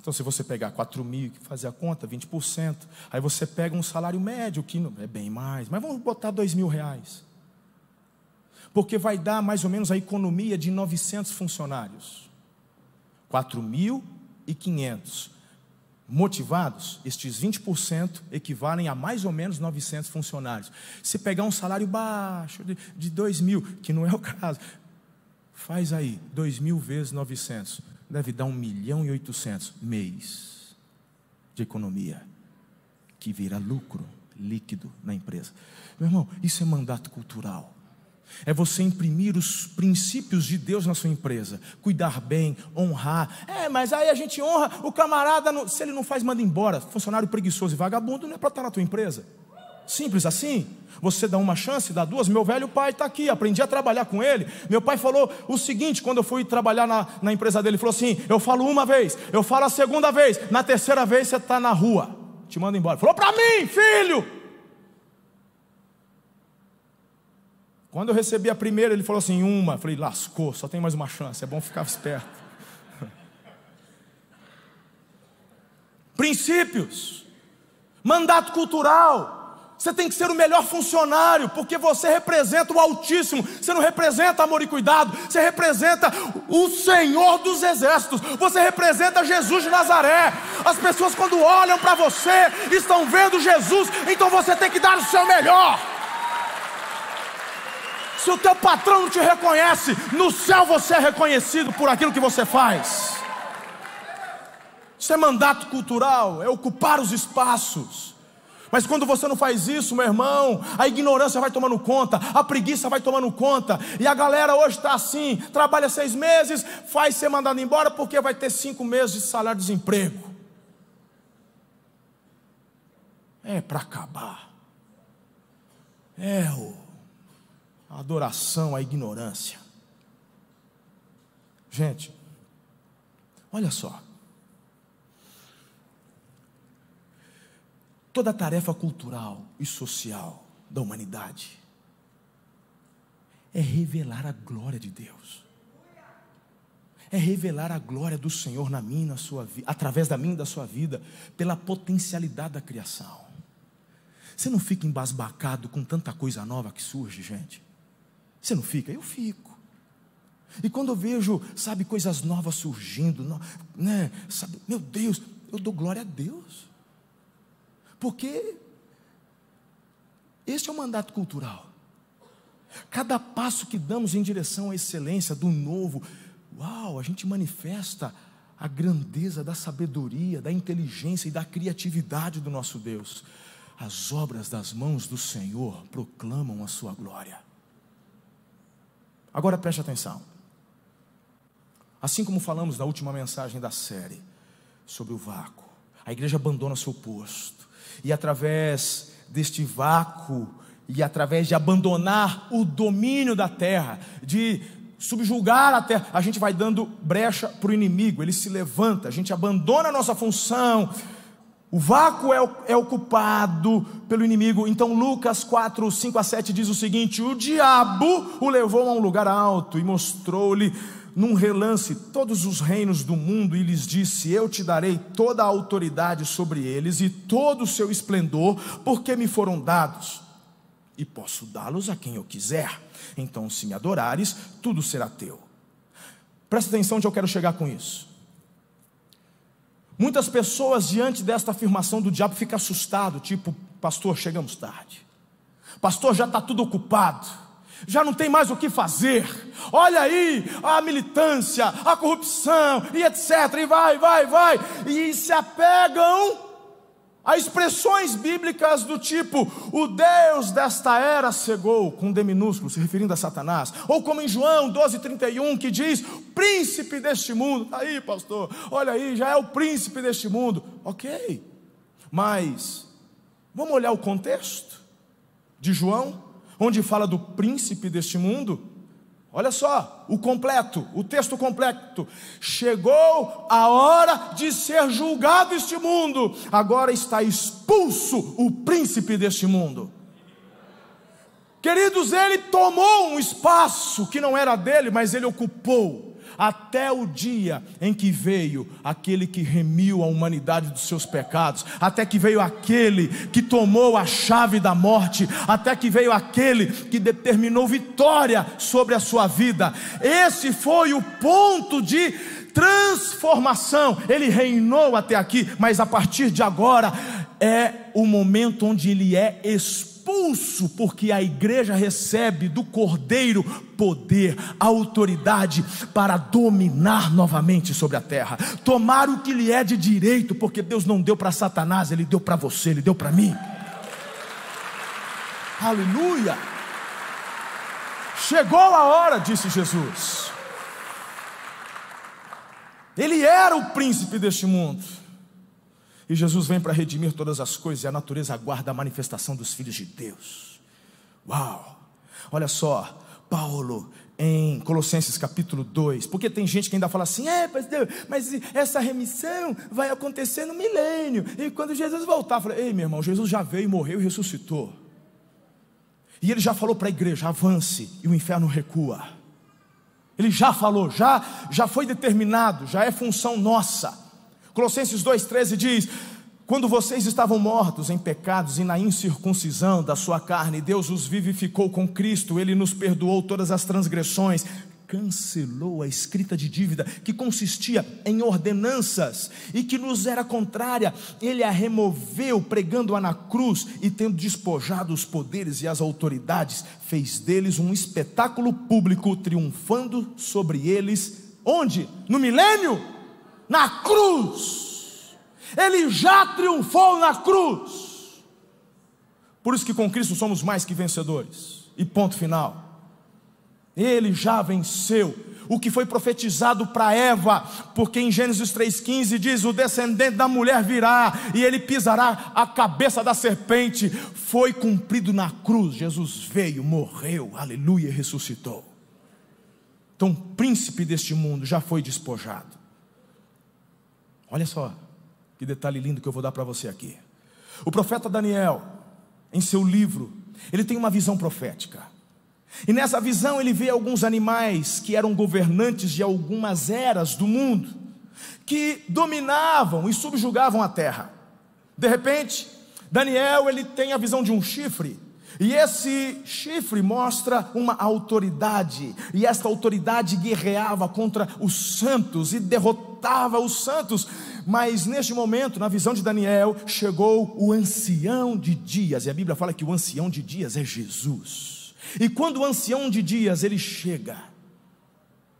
Então, se você pegar 4 mil, fazer a conta, 20%, aí você pega um salário médio, que é bem mais, mas vamos botar 2 mil reais. Porque vai dar mais ou menos a economia de 900 funcionários. 4.500 motivados, estes 20% equivalem a mais ou menos 900 funcionários. Se pegar um salário baixo de, de 2 mil, que não é o caso, faz aí 2 mil vezes 900 deve dar um milhão e oitocentos mês de economia, que vira lucro líquido na empresa. Meu irmão, isso é mandato cultural. É você imprimir os princípios de Deus na sua empresa, cuidar bem, honrar. É, mas aí a gente honra o camarada, no... se ele não faz, manda embora. Funcionário preguiçoso e vagabundo não é para estar na tua empresa. Simples assim. Você dá uma chance, dá duas. Meu velho pai está aqui, aprendi a trabalhar com ele. Meu pai falou o seguinte: quando eu fui trabalhar na, na empresa dele, ele falou assim: eu falo uma vez, eu falo a segunda vez, na terceira vez você está na rua, te manda embora. Falou para mim, filho. Quando eu recebi a primeira, ele falou assim: uma. Eu falei, lascou, só tem mais uma chance, é bom ficar esperto. Princípios, mandato cultural. Você tem que ser o melhor funcionário, porque você representa o Altíssimo. Você não representa amor e cuidado, você representa o Senhor dos Exércitos. Você representa Jesus de Nazaré. As pessoas, quando olham para você, estão vendo Jesus, então você tem que dar o seu melhor. Se o teu patrão não te reconhece, no céu você é reconhecido por aquilo que você faz. Isso é mandato cultural, é ocupar os espaços. Mas quando você não faz isso, meu irmão, a ignorância vai tomando conta, a preguiça vai tomando conta, e a galera hoje está assim: trabalha seis meses, faz ser mandado embora porque vai ter cinco meses de salário de desemprego. É para acabar. É o a adoração à ignorância. Gente, olha só. Toda a tarefa cultural e social da humanidade é revelar a glória de Deus. É revelar a glória do Senhor na minha, na sua vida, através da e da sua vida, pela potencialidade da criação. Você não fica embasbacado com tanta coisa nova que surge, gente? Você não fica? Eu fico. E quando eu vejo, sabe, coisas novas surgindo, né, sabe, meu Deus, eu dou glória a Deus. Porque este é o mandato cultural. Cada passo que damos em direção à excelência, do novo, uau, a gente manifesta a grandeza da sabedoria, da inteligência e da criatividade do nosso Deus. As obras das mãos do Senhor proclamam a sua glória. Agora preste atenção. Assim como falamos na última mensagem da série sobre o vácuo, a igreja abandona seu posto, e através deste vácuo, e através de abandonar o domínio da terra, de subjugar a terra, a gente vai dando brecha para o inimigo, ele se levanta, a gente abandona a nossa função, o vácuo é, é, ocupado pelo inimigo. Então, Lucas 4, 5 a 7 diz o seguinte: O diabo o levou a um lugar alto e mostrou-lhe num relance todos os reinos do mundo e lhes disse: Eu te darei toda a autoridade sobre eles e todo o seu esplendor, porque me foram dados, e posso dá-los a quem eu quiser. Então, se me adorares, tudo será teu. Presta atenção onde eu quero chegar com isso. Muitas pessoas, diante desta afirmação do diabo, ficam assustados, tipo, pastor, chegamos tarde. Pastor, já está tudo ocupado. Já não tem mais o que fazer. Olha aí a militância, a corrupção e etc. E vai, vai, vai. E se apegam Há expressões bíblicas do tipo: o Deus desta era cegou, com D minúsculo, se referindo a Satanás. Ou como em João 12,31, que diz: príncipe deste mundo. Está aí, pastor, olha aí, já é o príncipe deste mundo. Ok, mas vamos olhar o contexto de João, onde fala do príncipe deste mundo. Olha só, o completo, o texto completo. Chegou a hora de ser julgado este mundo, agora está expulso o príncipe deste mundo. Queridos, ele tomou um espaço que não era dele, mas ele ocupou até o dia em que veio aquele que remiu a humanidade dos seus pecados, até que veio aquele que tomou a chave da morte, até que veio aquele que determinou vitória sobre a sua vida. Esse foi o ponto de transformação. Ele reinou até aqui, mas a partir de agora é o momento onde ele é expulso expulso, porque a igreja recebe do Cordeiro poder, autoridade para dominar novamente sobre a terra, tomar o que lhe é de direito, porque Deus não deu para Satanás, Ele deu para você, Ele deu para mim. Aleluia! Chegou a hora, disse Jesus. Ele era o príncipe deste mundo. E Jesus vem para redimir todas as coisas, e a natureza aguarda a manifestação dos filhos de Deus. Uau! Olha só, Paulo em Colossenses capítulo 2, porque tem gente que ainda fala assim: é, pastor, mas essa remissão vai acontecer no milênio, e quando Jesus voltar, fala: ei, meu irmão, Jesus já veio, morreu e ressuscitou. E ele já falou para a igreja: avance e o inferno recua. Ele já falou, já, já foi determinado, já é função nossa. Colossenses 2,13 diz: Quando vocês estavam mortos em pecados e na incircuncisão da sua carne, Deus os vivificou com Cristo, Ele nos perdoou todas as transgressões, cancelou a escrita de dívida que consistia em ordenanças e que nos era contrária, ele a removeu, pregando-a na cruz e tendo despojado os poderes e as autoridades, fez deles um espetáculo público, triunfando sobre eles. Onde? No milênio? Na cruz. Ele já triunfou na cruz. Por isso que com Cristo somos mais que vencedores. E ponto final. Ele já venceu o que foi profetizado para Eva, porque em Gênesis 3,15 diz: O descendente da mulher virá e ele pisará a cabeça da serpente. Foi cumprido na cruz. Jesus veio, morreu, aleluia, ressuscitou. Então, o príncipe deste mundo já foi despojado. Olha só, que detalhe lindo que eu vou dar para você aqui. O profeta Daniel, em seu livro, ele tem uma visão profética. E nessa visão ele vê alguns animais que eram governantes de algumas eras do mundo, que dominavam e subjugavam a terra. De repente, Daniel ele tem a visão de um chifre, e esse chifre mostra uma autoridade, e esta autoridade guerreava contra os santos e derrotava os santos. Mas neste momento, na visão de Daniel, chegou o ancião de dias, e a Bíblia fala que o ancião de dias é Jesus. E quando o ancião de dias ele chega,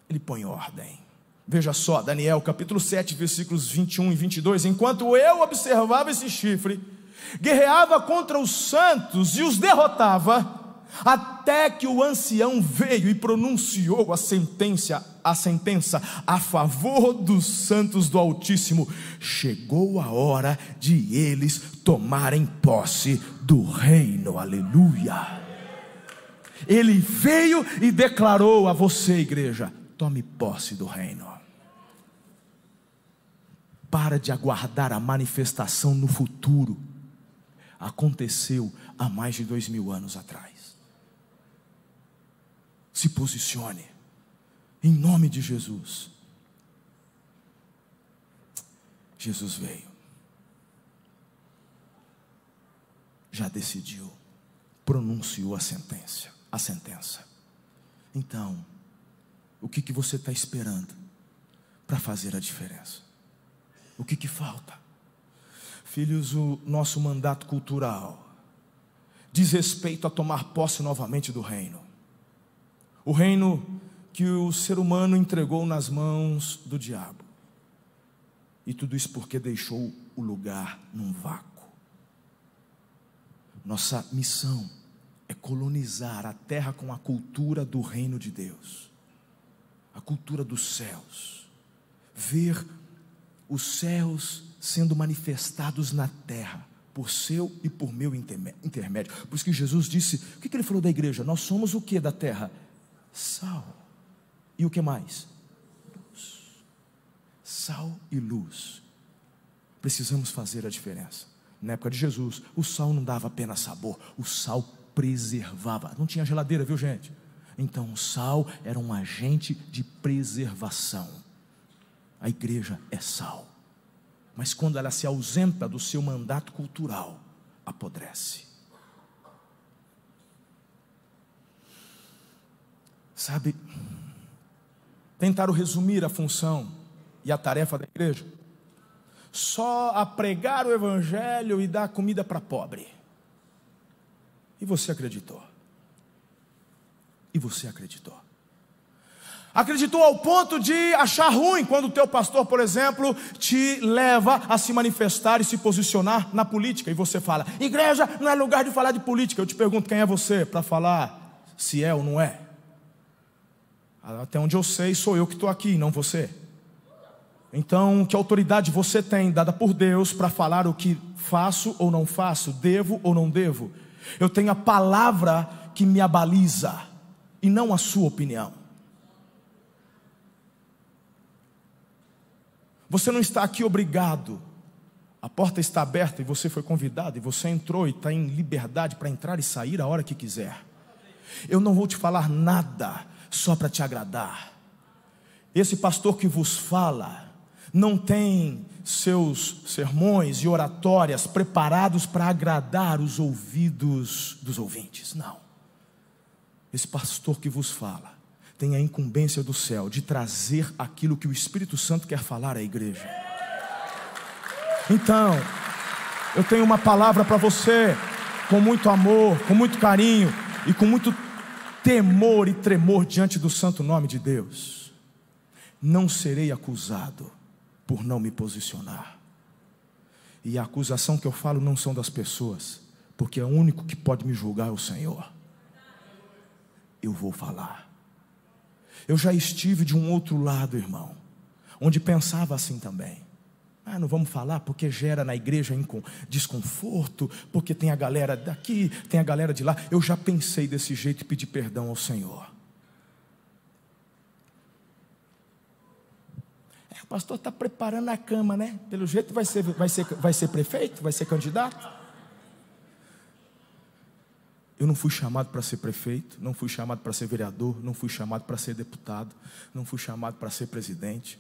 ele põe ordem. Veja só, Daniel capítulo 7, versículos 21 e 22. Enquanto eu observava esse chifre, guerreava contra os santos e os derrotava, até que o ancião veio e pronunciou a sentença, a sentença a favor dos santos do Altíssimo. Chegou a hora de eles tomarem posse do reino. Aleluia. Ele veio e declarou a você, igreja: tome posse do reino. Para de aguardar a manifestação no futuro. Aconteceu há mais de dois mil anos atrás. Se posicione, em nome de Jesus. Jesus veio, já decidiu, pronunciou a sentença a sentença. Então, o que, que você está esperando para fazer a diferença? O que, que falta? Filhos, o nosso mandato cultural diz respeito a tomar posse novamente do reino. O reino que o ser humano entregou nas mãos do diabo. E tudo isso porque deixou o lugar num vácuo. Nossa missão é colonizar a terra com a cultura do reino de Deus, a cultura dos céus, ver os céus sendo manifestados na terra, por seu e por meu intermédio. Por isso que Jesus disse: o que ele falou da igreja? Nós somos o que da terra? Sal. E o que mais? Luz. Sal e luz. Precisamos fazer a diferença. Na época de Jesus, o sal não dava apenas sabor, o sal preservava. Não tinha geladeira, viu gente? Então o sal era um agente de preservação. A igreja é sal. Mas quando ela se ausenta do seu mandato cultural, apodrece. Sabe, tentaram resumir a função e a tarefa da igreja só a pregar o evangelho e dar comida para pobre. E você acreditou. E você acreditou. Acreditou ao ponto de achar ruim quando o teu pastor, por exemplo, te leva a se manifestar e se posicionar na política. E você fala: igreja não é lugar de falar de política. Eu te pergunto: quem é você para falar se é ou não é? Até onde eu sei, sou eu que estou aqui, não você. Então, que autoridade você tem dada por Deus para falar o que faço ou não faço, devo ou não devo? Eu tenho a palavra que me abaliza e não a sua opinião. Você não está aqui obrigado. A porta está aberta e você foi convidado e você entrou e está em liberdade para entrar e sair a hora que quiser. Eu não vou te falar nada só para te agradar. Esse pastor que vos fala não tem seus sermões e oratórias preparados para agradar os ouvidos dos ouvintes. Não. Esse pastor que vos fala tem a incumbência do céu de trazer aquilo que o Espírito Santo quer falar à igreja. Então, eu tenho uma palavra para você, com muito amor, com muito carinho e com muito temor e tremor diante do santo nome de Deus. Não serei acusado por não me posicionar. E a acusação que eu falo não são das pessoas, porque é o único que pode me julgar é o Senhor. Eu vou falar. Eu já estive de um outro lado, irmão, onde pensava assim também. Ah, não vamos falar porque gera na igreja desconforto, porque tem a galera daqui, tem a galera de lá. Eu já pensei desse jeito e pedi perdão ao Senhor. O pastor está preparando a cama, né? Pelo jeito vai ser, vai, ser, vai ser prefeito, vai ser candidato. Eu não fui chamado para ser prefeito, não fui chamado para ser vereador, não fui chamado para ser deputado, não fui chamado para ser presidente,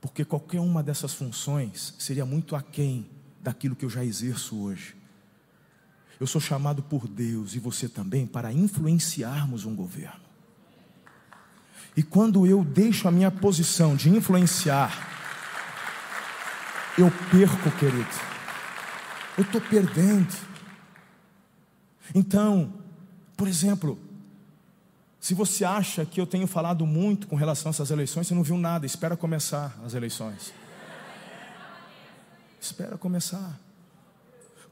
porque qualquer uma dessas funções seria muito aquém daquilo que eu já exerço hoje. Eu sou chamado por Deus e você também para influenciarmos um governo. E quando eu deixo a minha posição de influenciar, eu perco, querido. Eu estou perdendo. Então, por exemplo, se você acha que eu tenho falado muito com relação a essas eleições, você não viu nada, espera começar as eleições. Espera começar.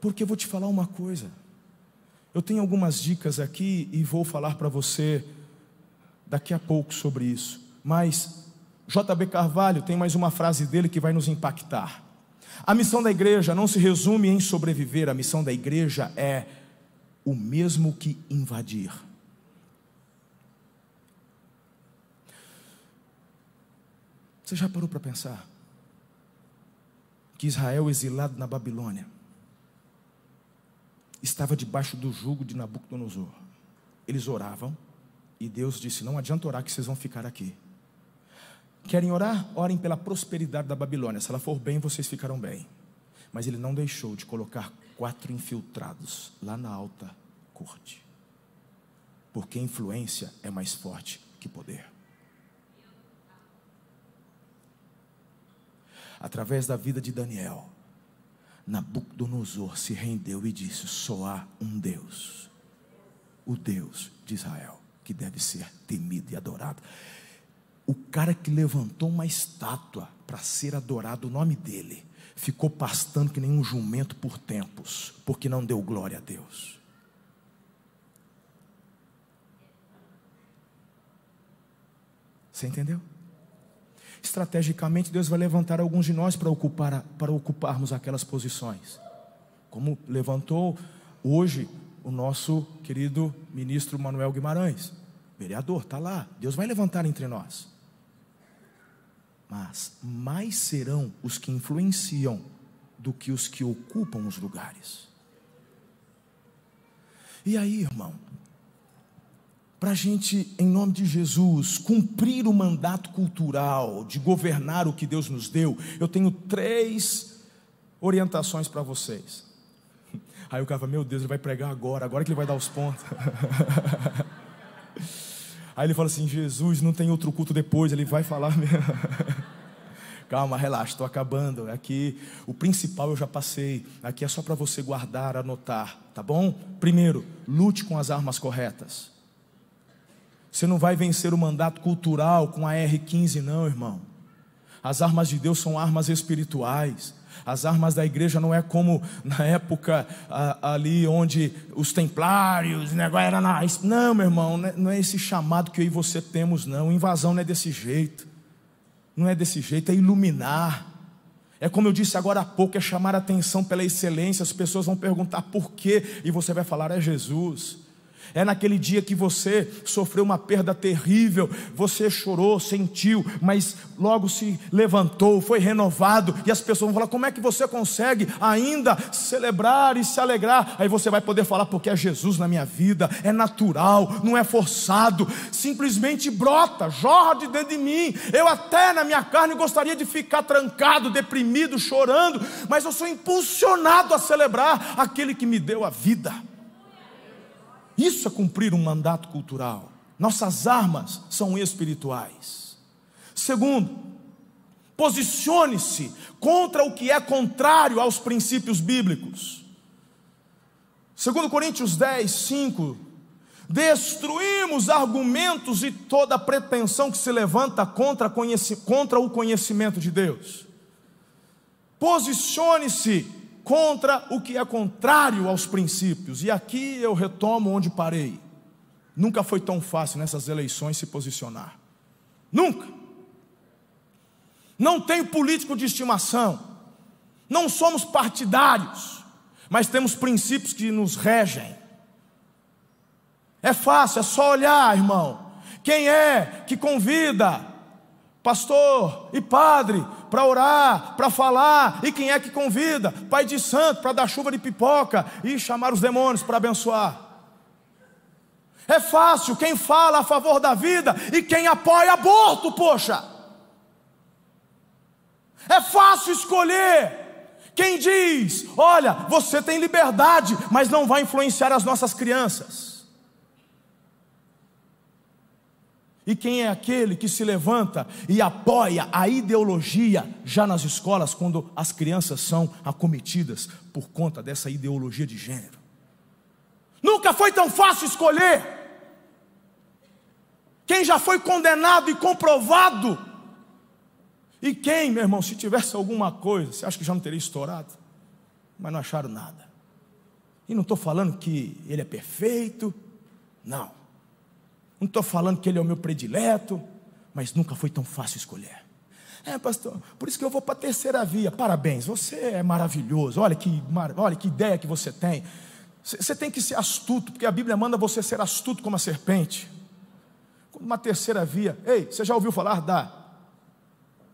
Porque eu vou te falar uma coisa. Eu tenho algumas dicas aqui e vou falar para você daqui a pouco sobre isso. Mas JB Carvalho tem mais uma frase dele que vai nos impactar. A missão da igreja não se resume em sobreviver, a missão da igreja é o mesmo que invadir. Você já parou para pensar que Israel, exilado na Babilônia, estava debaixo do jugo de Nabucodonosor? Eles oravam, e Deus disse: Não adianta orar que vocês vão ficar aqui. Querem orar? Orem pela prosperidade da Babilônia. Se ela for bem, vocês ficarão bem. Mas ele não deixou de colocar quatro infiltrados lá na alta corte. Porque influência é mais forte que poder. Através da vida de Daniel, Nabucodonosor se rendeu e disse: Só há um Deus, o Deus de Israel que deve ser temido e adorado. O cara que levantou uma estátua para ser adorado o nome dele, ficou pastando que nem um jumento por tempos, porque não deu glória a Deus. Você entendeu? Estrategicamente, Deus vai levantar alguns de nós para, ocupar, para ocuparmos aquelas posições. Como levantou hoje o nosso querido ministro Manuel Guimarães, vereador, está lá. Deus vai levantar entre nós. Mas mais serão os que influenciam do que os que ocupam os lugares. E aí, irmão, para a gente, em nome de Jesus, cumprir o mandato cultural de governar o que Deus nos deu, eu tenho três orientações para vocês. Aí o cara fala, meu Deus, ele vai pregar agora, agora que ele vai dar os pontos. Aí ele fala assim, Jesus, não tem outro culto depois, ele vai falar mesmo. Calma, relaxa, estou acabando. Aqui o principal eu já passei. Aqui é só para você guardar, anotar, tá bom? Primeiro, lute com as armas corretas. Você não vai vencer o mandato cultural com a R15, não, irmão. As armas de Deus são armas espirituais. As armas da igreja não é como na época ali onde os templários, negócio era na. Não, meu irmão, é, não é esse chamado que eu e você temos, não. Invasão não é desse jeito. Não é desse jeito, é iluminar. É como eu disse agora há pouco, é chamar a atenção pela excelência. As pessoas vão perguntar por quê, e você vai falar: é Jesus. É naquele dia que você sofreu uma perda terrível, você chorou, sentiu, mas logo se levantou, foi renovado, e as pessoas vão falar: como é que você consegue ainda celebrar e se alegrar? Aí você vai poder falar: porque é Jesus na minha vida, é natural, não é forçado, simplesmente brota, jorra de dentro de mim. Eu até na minha carne gostaria de ficar trancado, deprimido, chorando, mas eu sou impulsionado a celebrar aquele que me deu a vida. Isso é cumprir um mandato cultural. Nossas armas são espirituais. Segundo, posicione-se contra o que é contrário aos princípios bíblicos. Segundo Coríntios 10, 5, destruímos argumentos e toda pretensão que se levanta contra, contra o conhecimento de Deus. Posicione-se contra o que é contrário aos princípios. E aqui eu retomo onde parei. Nunca foi tão fácil nessas eleições se posicionar. Nunca. Não tenho político de estimação. Não somos partidários, mas temos princípios que nos regem. É fácil, é só olhar, irmão. Quem é que convida pastor e padre para orar, para falar, e quem é que convida? Pai de santo para dar chuva de pipoca e chamar os demônios para abençoar. É fácil quem fala a favor da vida e quem apoia aborto, poxa. É fácil escolher quem diz: olha, você tem liberdade, mas não vai influenciar as nossas crianças. E quem é aquele que se levanta e apoia a ideologia já nas escolas, quando as crianças são acometidas por conta dessa ideologia de gênero? Nunca foi tão fácil escolher. Quem já foi condenado e comprovado? E quem, meu irmão, se tivesse alguma coisa, você acha que já não teria estourado? Mas não acharam nada. E não estou falando que ele é perfeito, não. Não estou falando que ele é o meu predileto, mas nunca foi tão fácil escolher. É, pastor, por isso que eu vou para a terceira via. Parabéns, você é maravilhoso. Olha que, olha que ideia que você tem. Você tem que ser astuto, porque a Bíblia manda você ser astuto como a serpente. Uma terceira via. Ei, você já ouviu falar da,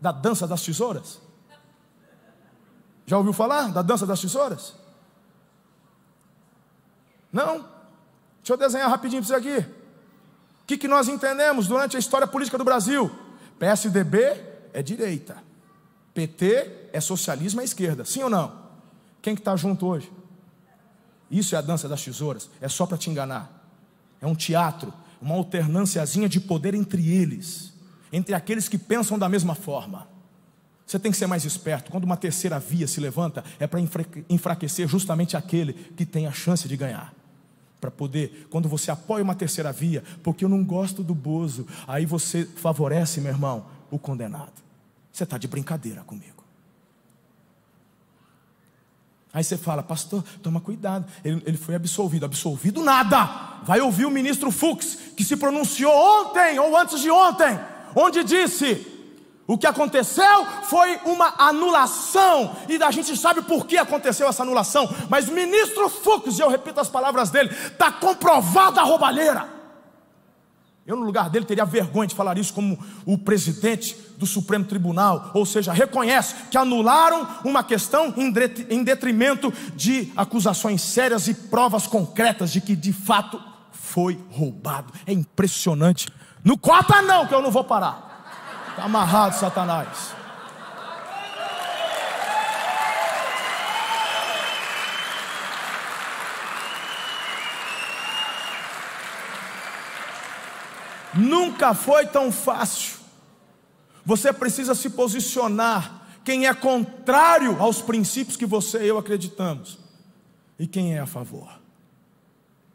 da dança das tesouras? Já ouviu falar da dança das tesouras? Não? Deixa eu desenhar rapidinho para você aqui. O que, que nós entendemos durante a história política do Brasil? PSDB é direita, PT é socialismo à esquerda, sim ou não? Quem que está junto hoje? Isso é a dança das tesouras, é só para te enganar. É um teatro, uma alternânciazinha de poder entre eles, entre aqueles que pensam da mesma forma. Você tem que ser mais esperto. Quando uma terceira via se levanta, é para enfraquecer justamente aquele que tem a chance de ganhar para poder, quando você apoia uma terceira via, porque eu não gosto do Bozo, aí você favorece, meu irmão, o condenado. Você está de brincadeira comigo. Aí você fala, pastor, toma cuidado, ele, ele foi absolvido. Absolvido nada! Vai ouvir o ministro Fux, que se pronunciou ontem ou antes de ontem, onde disse: o que aconteceu foi uma anulação, e a gente sabe por que aconteceu essa anulação, mas o ministro Fux, e eu repito as palavras dele, está comprovada a roubalheira. Eu, no lugar dele, teria vergonha de falar isso como o presidente do Supremo Tribunal, ou seja, reconhece que anularam uma questão em detrimento de acusações sérias e provas concretas de que de fato foi roubado. É impressionante. No cota não, que eu não vou parar. Está amarrado, Satanás. Nunca foi tão fácil. Você precisa se posicionar. Quem é contrário aos princípios que você e eu acreditamos, e quem é a favor.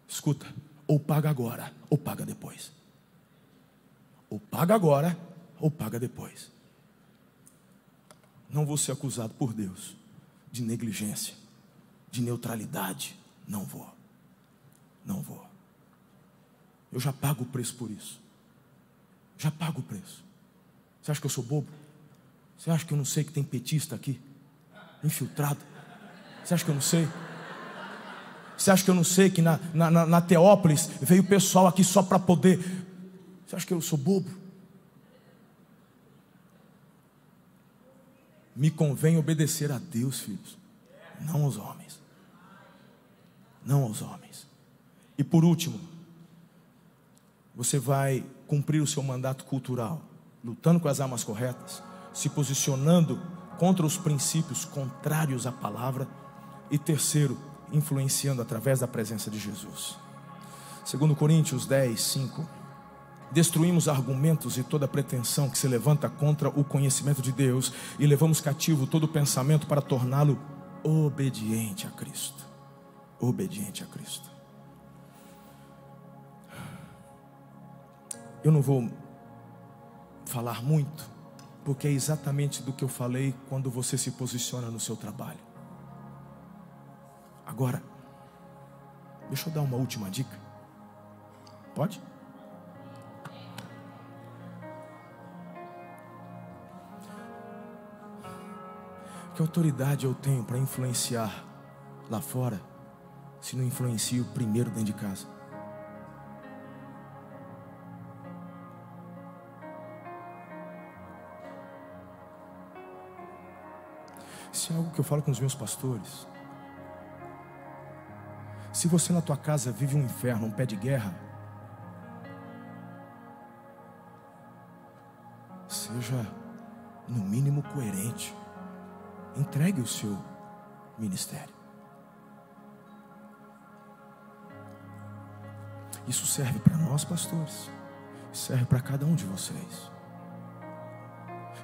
Escuta, ou paga agora, ou paga depois. Ou paga agora, ou paga depois. Não vou ser acusado por Deus de negligência, de neutralidade. Não vou. Não vou. Eu já pago o preço por isso. Já pago o preço. Você acha que eu sou bobo? Você acha que eu não sei que tem petista aqui? Infiltrado? Você acha que eu não sei? Você acha que eu não sei que na, na, na Teópolis veio pessoal aqui só para poder. Você acha que eu sou bobo? Me convém obedecer a Deus, filhos, não aos homens. Não aos homens. E por último, você vai cumprir o seu mandato cultural, lutando com as armas corretas, se posicionando contra os princípios contrários à palavra. E terceiro, influenciando através da presença de Jesus. Segundo Coríntios 10, 5. Destruímos argumentos e toda pretensão que se levanta contra o conhecimento de Deus e levamos cativo todo pensamento para torná-lo obediente a Cristo. Obediente a Cristo. Eu não vou falar muito, porque é exatamente do que eu falei quando você se posiciona no seu trabalho. Agora, deixa eu dar uma última dica. Pode? Que autoridade eu tenho para influenciar lá fora, se não influencio primeiro dentro de casa? Isso é algo que eu falo com os meus pastores. Se você na tua casa vive um inferno, um pé de guerra, seja no mínimo coerente. Entregue o seu ministério. Isso serve para nós, pastores. Serve para cada um de vocês.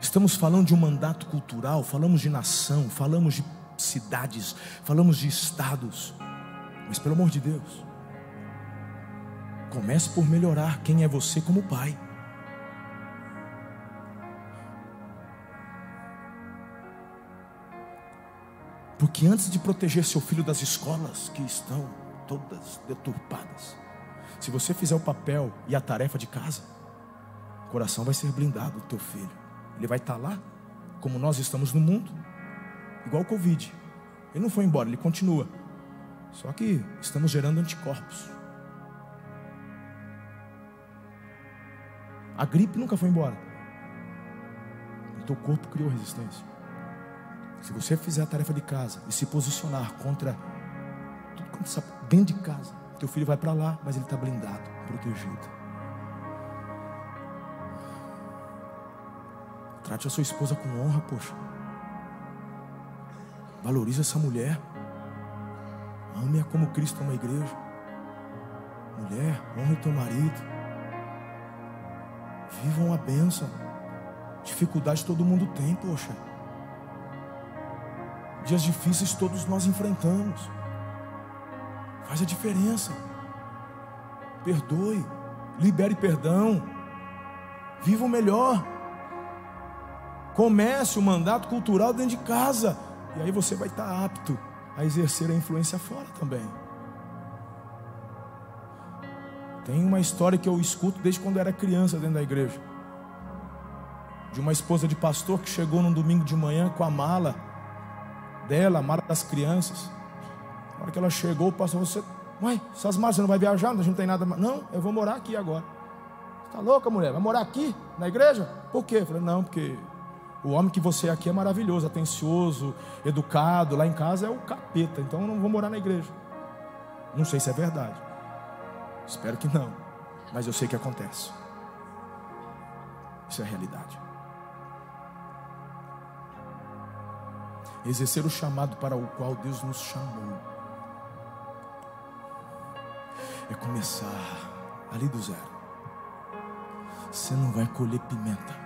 Estamos falando de um mandato cultural, falamos de nação, falamos de cidades, falamos de estados. Mas pelo amor de Deus, comece por melhorar quem é você como pai. Porque antes de proteger seu filho das escolas que estão todas deturpadas, se você fizer o papel e a tarefa de casa, o coração vai ser blindado do teu filho. Ele vai estar lá, como nós estamos no mundo, igual o Covid. Ele não foi embora, ele continua. Só que estamos gerando anticorpos. A gripe nunca foi embora. O teu corpo criou resistência. Se você fizer a tarefa de casa e se posicionar contra tudo quanto está dentro de casa, teu filho vai para lá, mas ele está blindado, protegido. Trate a sua esposa com honra, poxa. Valorize essa mulher. Ame-a como Cristo ama a igreja. Mulher, honre teu marido. Vivam a bênção. Dificuldade todo mundo tem, poxa. Dias difíceis todos nós enfrentamos. Faz a diferença. Perdoe. Libere perdão. Viva o melhor. Comece o mandato cultural dentro de casa. E aí você vai estar apto a exercer a influência fora também. Tem uma história que eu escuto desde quando era criança dentro da igreja. De uma esposa de pastor que chegou num domingo de manhã com a mala dela, a mala das crianças. Na hora que ela chegou, o pastor você, mãe, essas malas você não vai viajar, a gente não tem nada. Não, eu vou morar aqui agora. Está louca, mulher? Vai morar aqui na igreja? Por quê? Eu falei, não, porque o homem que você é aqui é maravilhoso, atencioso, educado. Lá em casa é o capeta, então eu não vou morar na igreja. Não sei se é verdade. Espero que não. Mas eu sei que acontece. Isso é a realidade. Exercer o chamado para o qual Deus nos chamou é começar ali do zero. Você não vai colher pimenta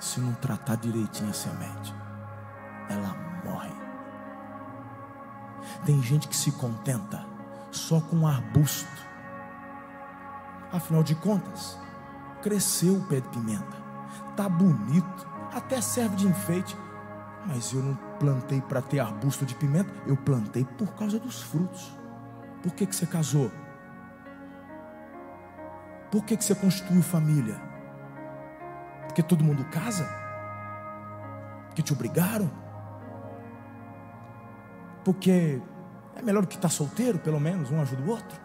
se não tratar direitinho a semente, ela morre. Tem gente que se contenta só com um arbusto. Afinal de contas, cresceu o pé de pimenta, tá bonito, até serve de enfeite. Mas eu não plantei para ter arbusto de pimenta, eu plantei por causa dos frutos. Por que, que você casou? Por que, que você construiu família? Porque todo mundo casa? Que te obrigaram? Porque É melhor que estar solteiro, pelo menos, um ajuda o outro?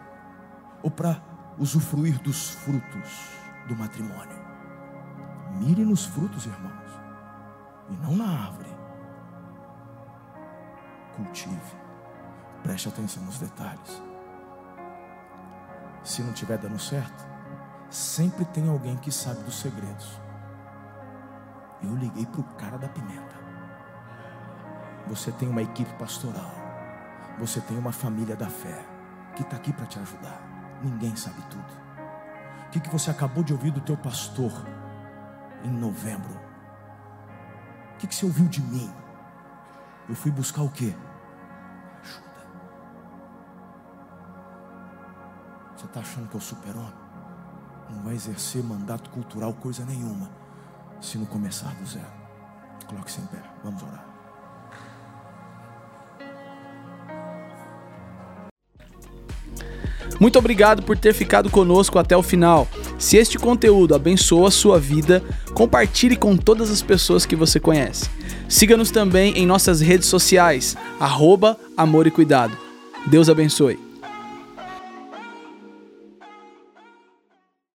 Ou para usufruir dos frutos do matrimônio? Mire nos frutos, irmãos, e não na árvore. Cultive, preste atenção nos detalhes. Se não estiver dando certo, sempre tem alguém que sabe dos segredos. Eu liguei para o cara da pimenta. Você tem uma equipe pastoral. Você tem uma família da fé que está aqui para te ajudar. Ninguém sabe tudo. O que, que você acabou de ouvir do teu pastor em novembro? O que, que você ouviu de mim? Eu fui buscar o quê? Ajuda. Você está achando que eu super-homem? Não vai exercer mandato cultural coisa nenhuma se não começar do zero. Coloque-se em pé. Vamos orar. Muito obrigado por ter ficado conosco até o final. Se este conteúdo abençoa a sua vida, compartilhe com todas as pessoas que você conhece. Siga-nos também em nossas redes sociais, arroba Amor e Cuidado. Deus abençoe.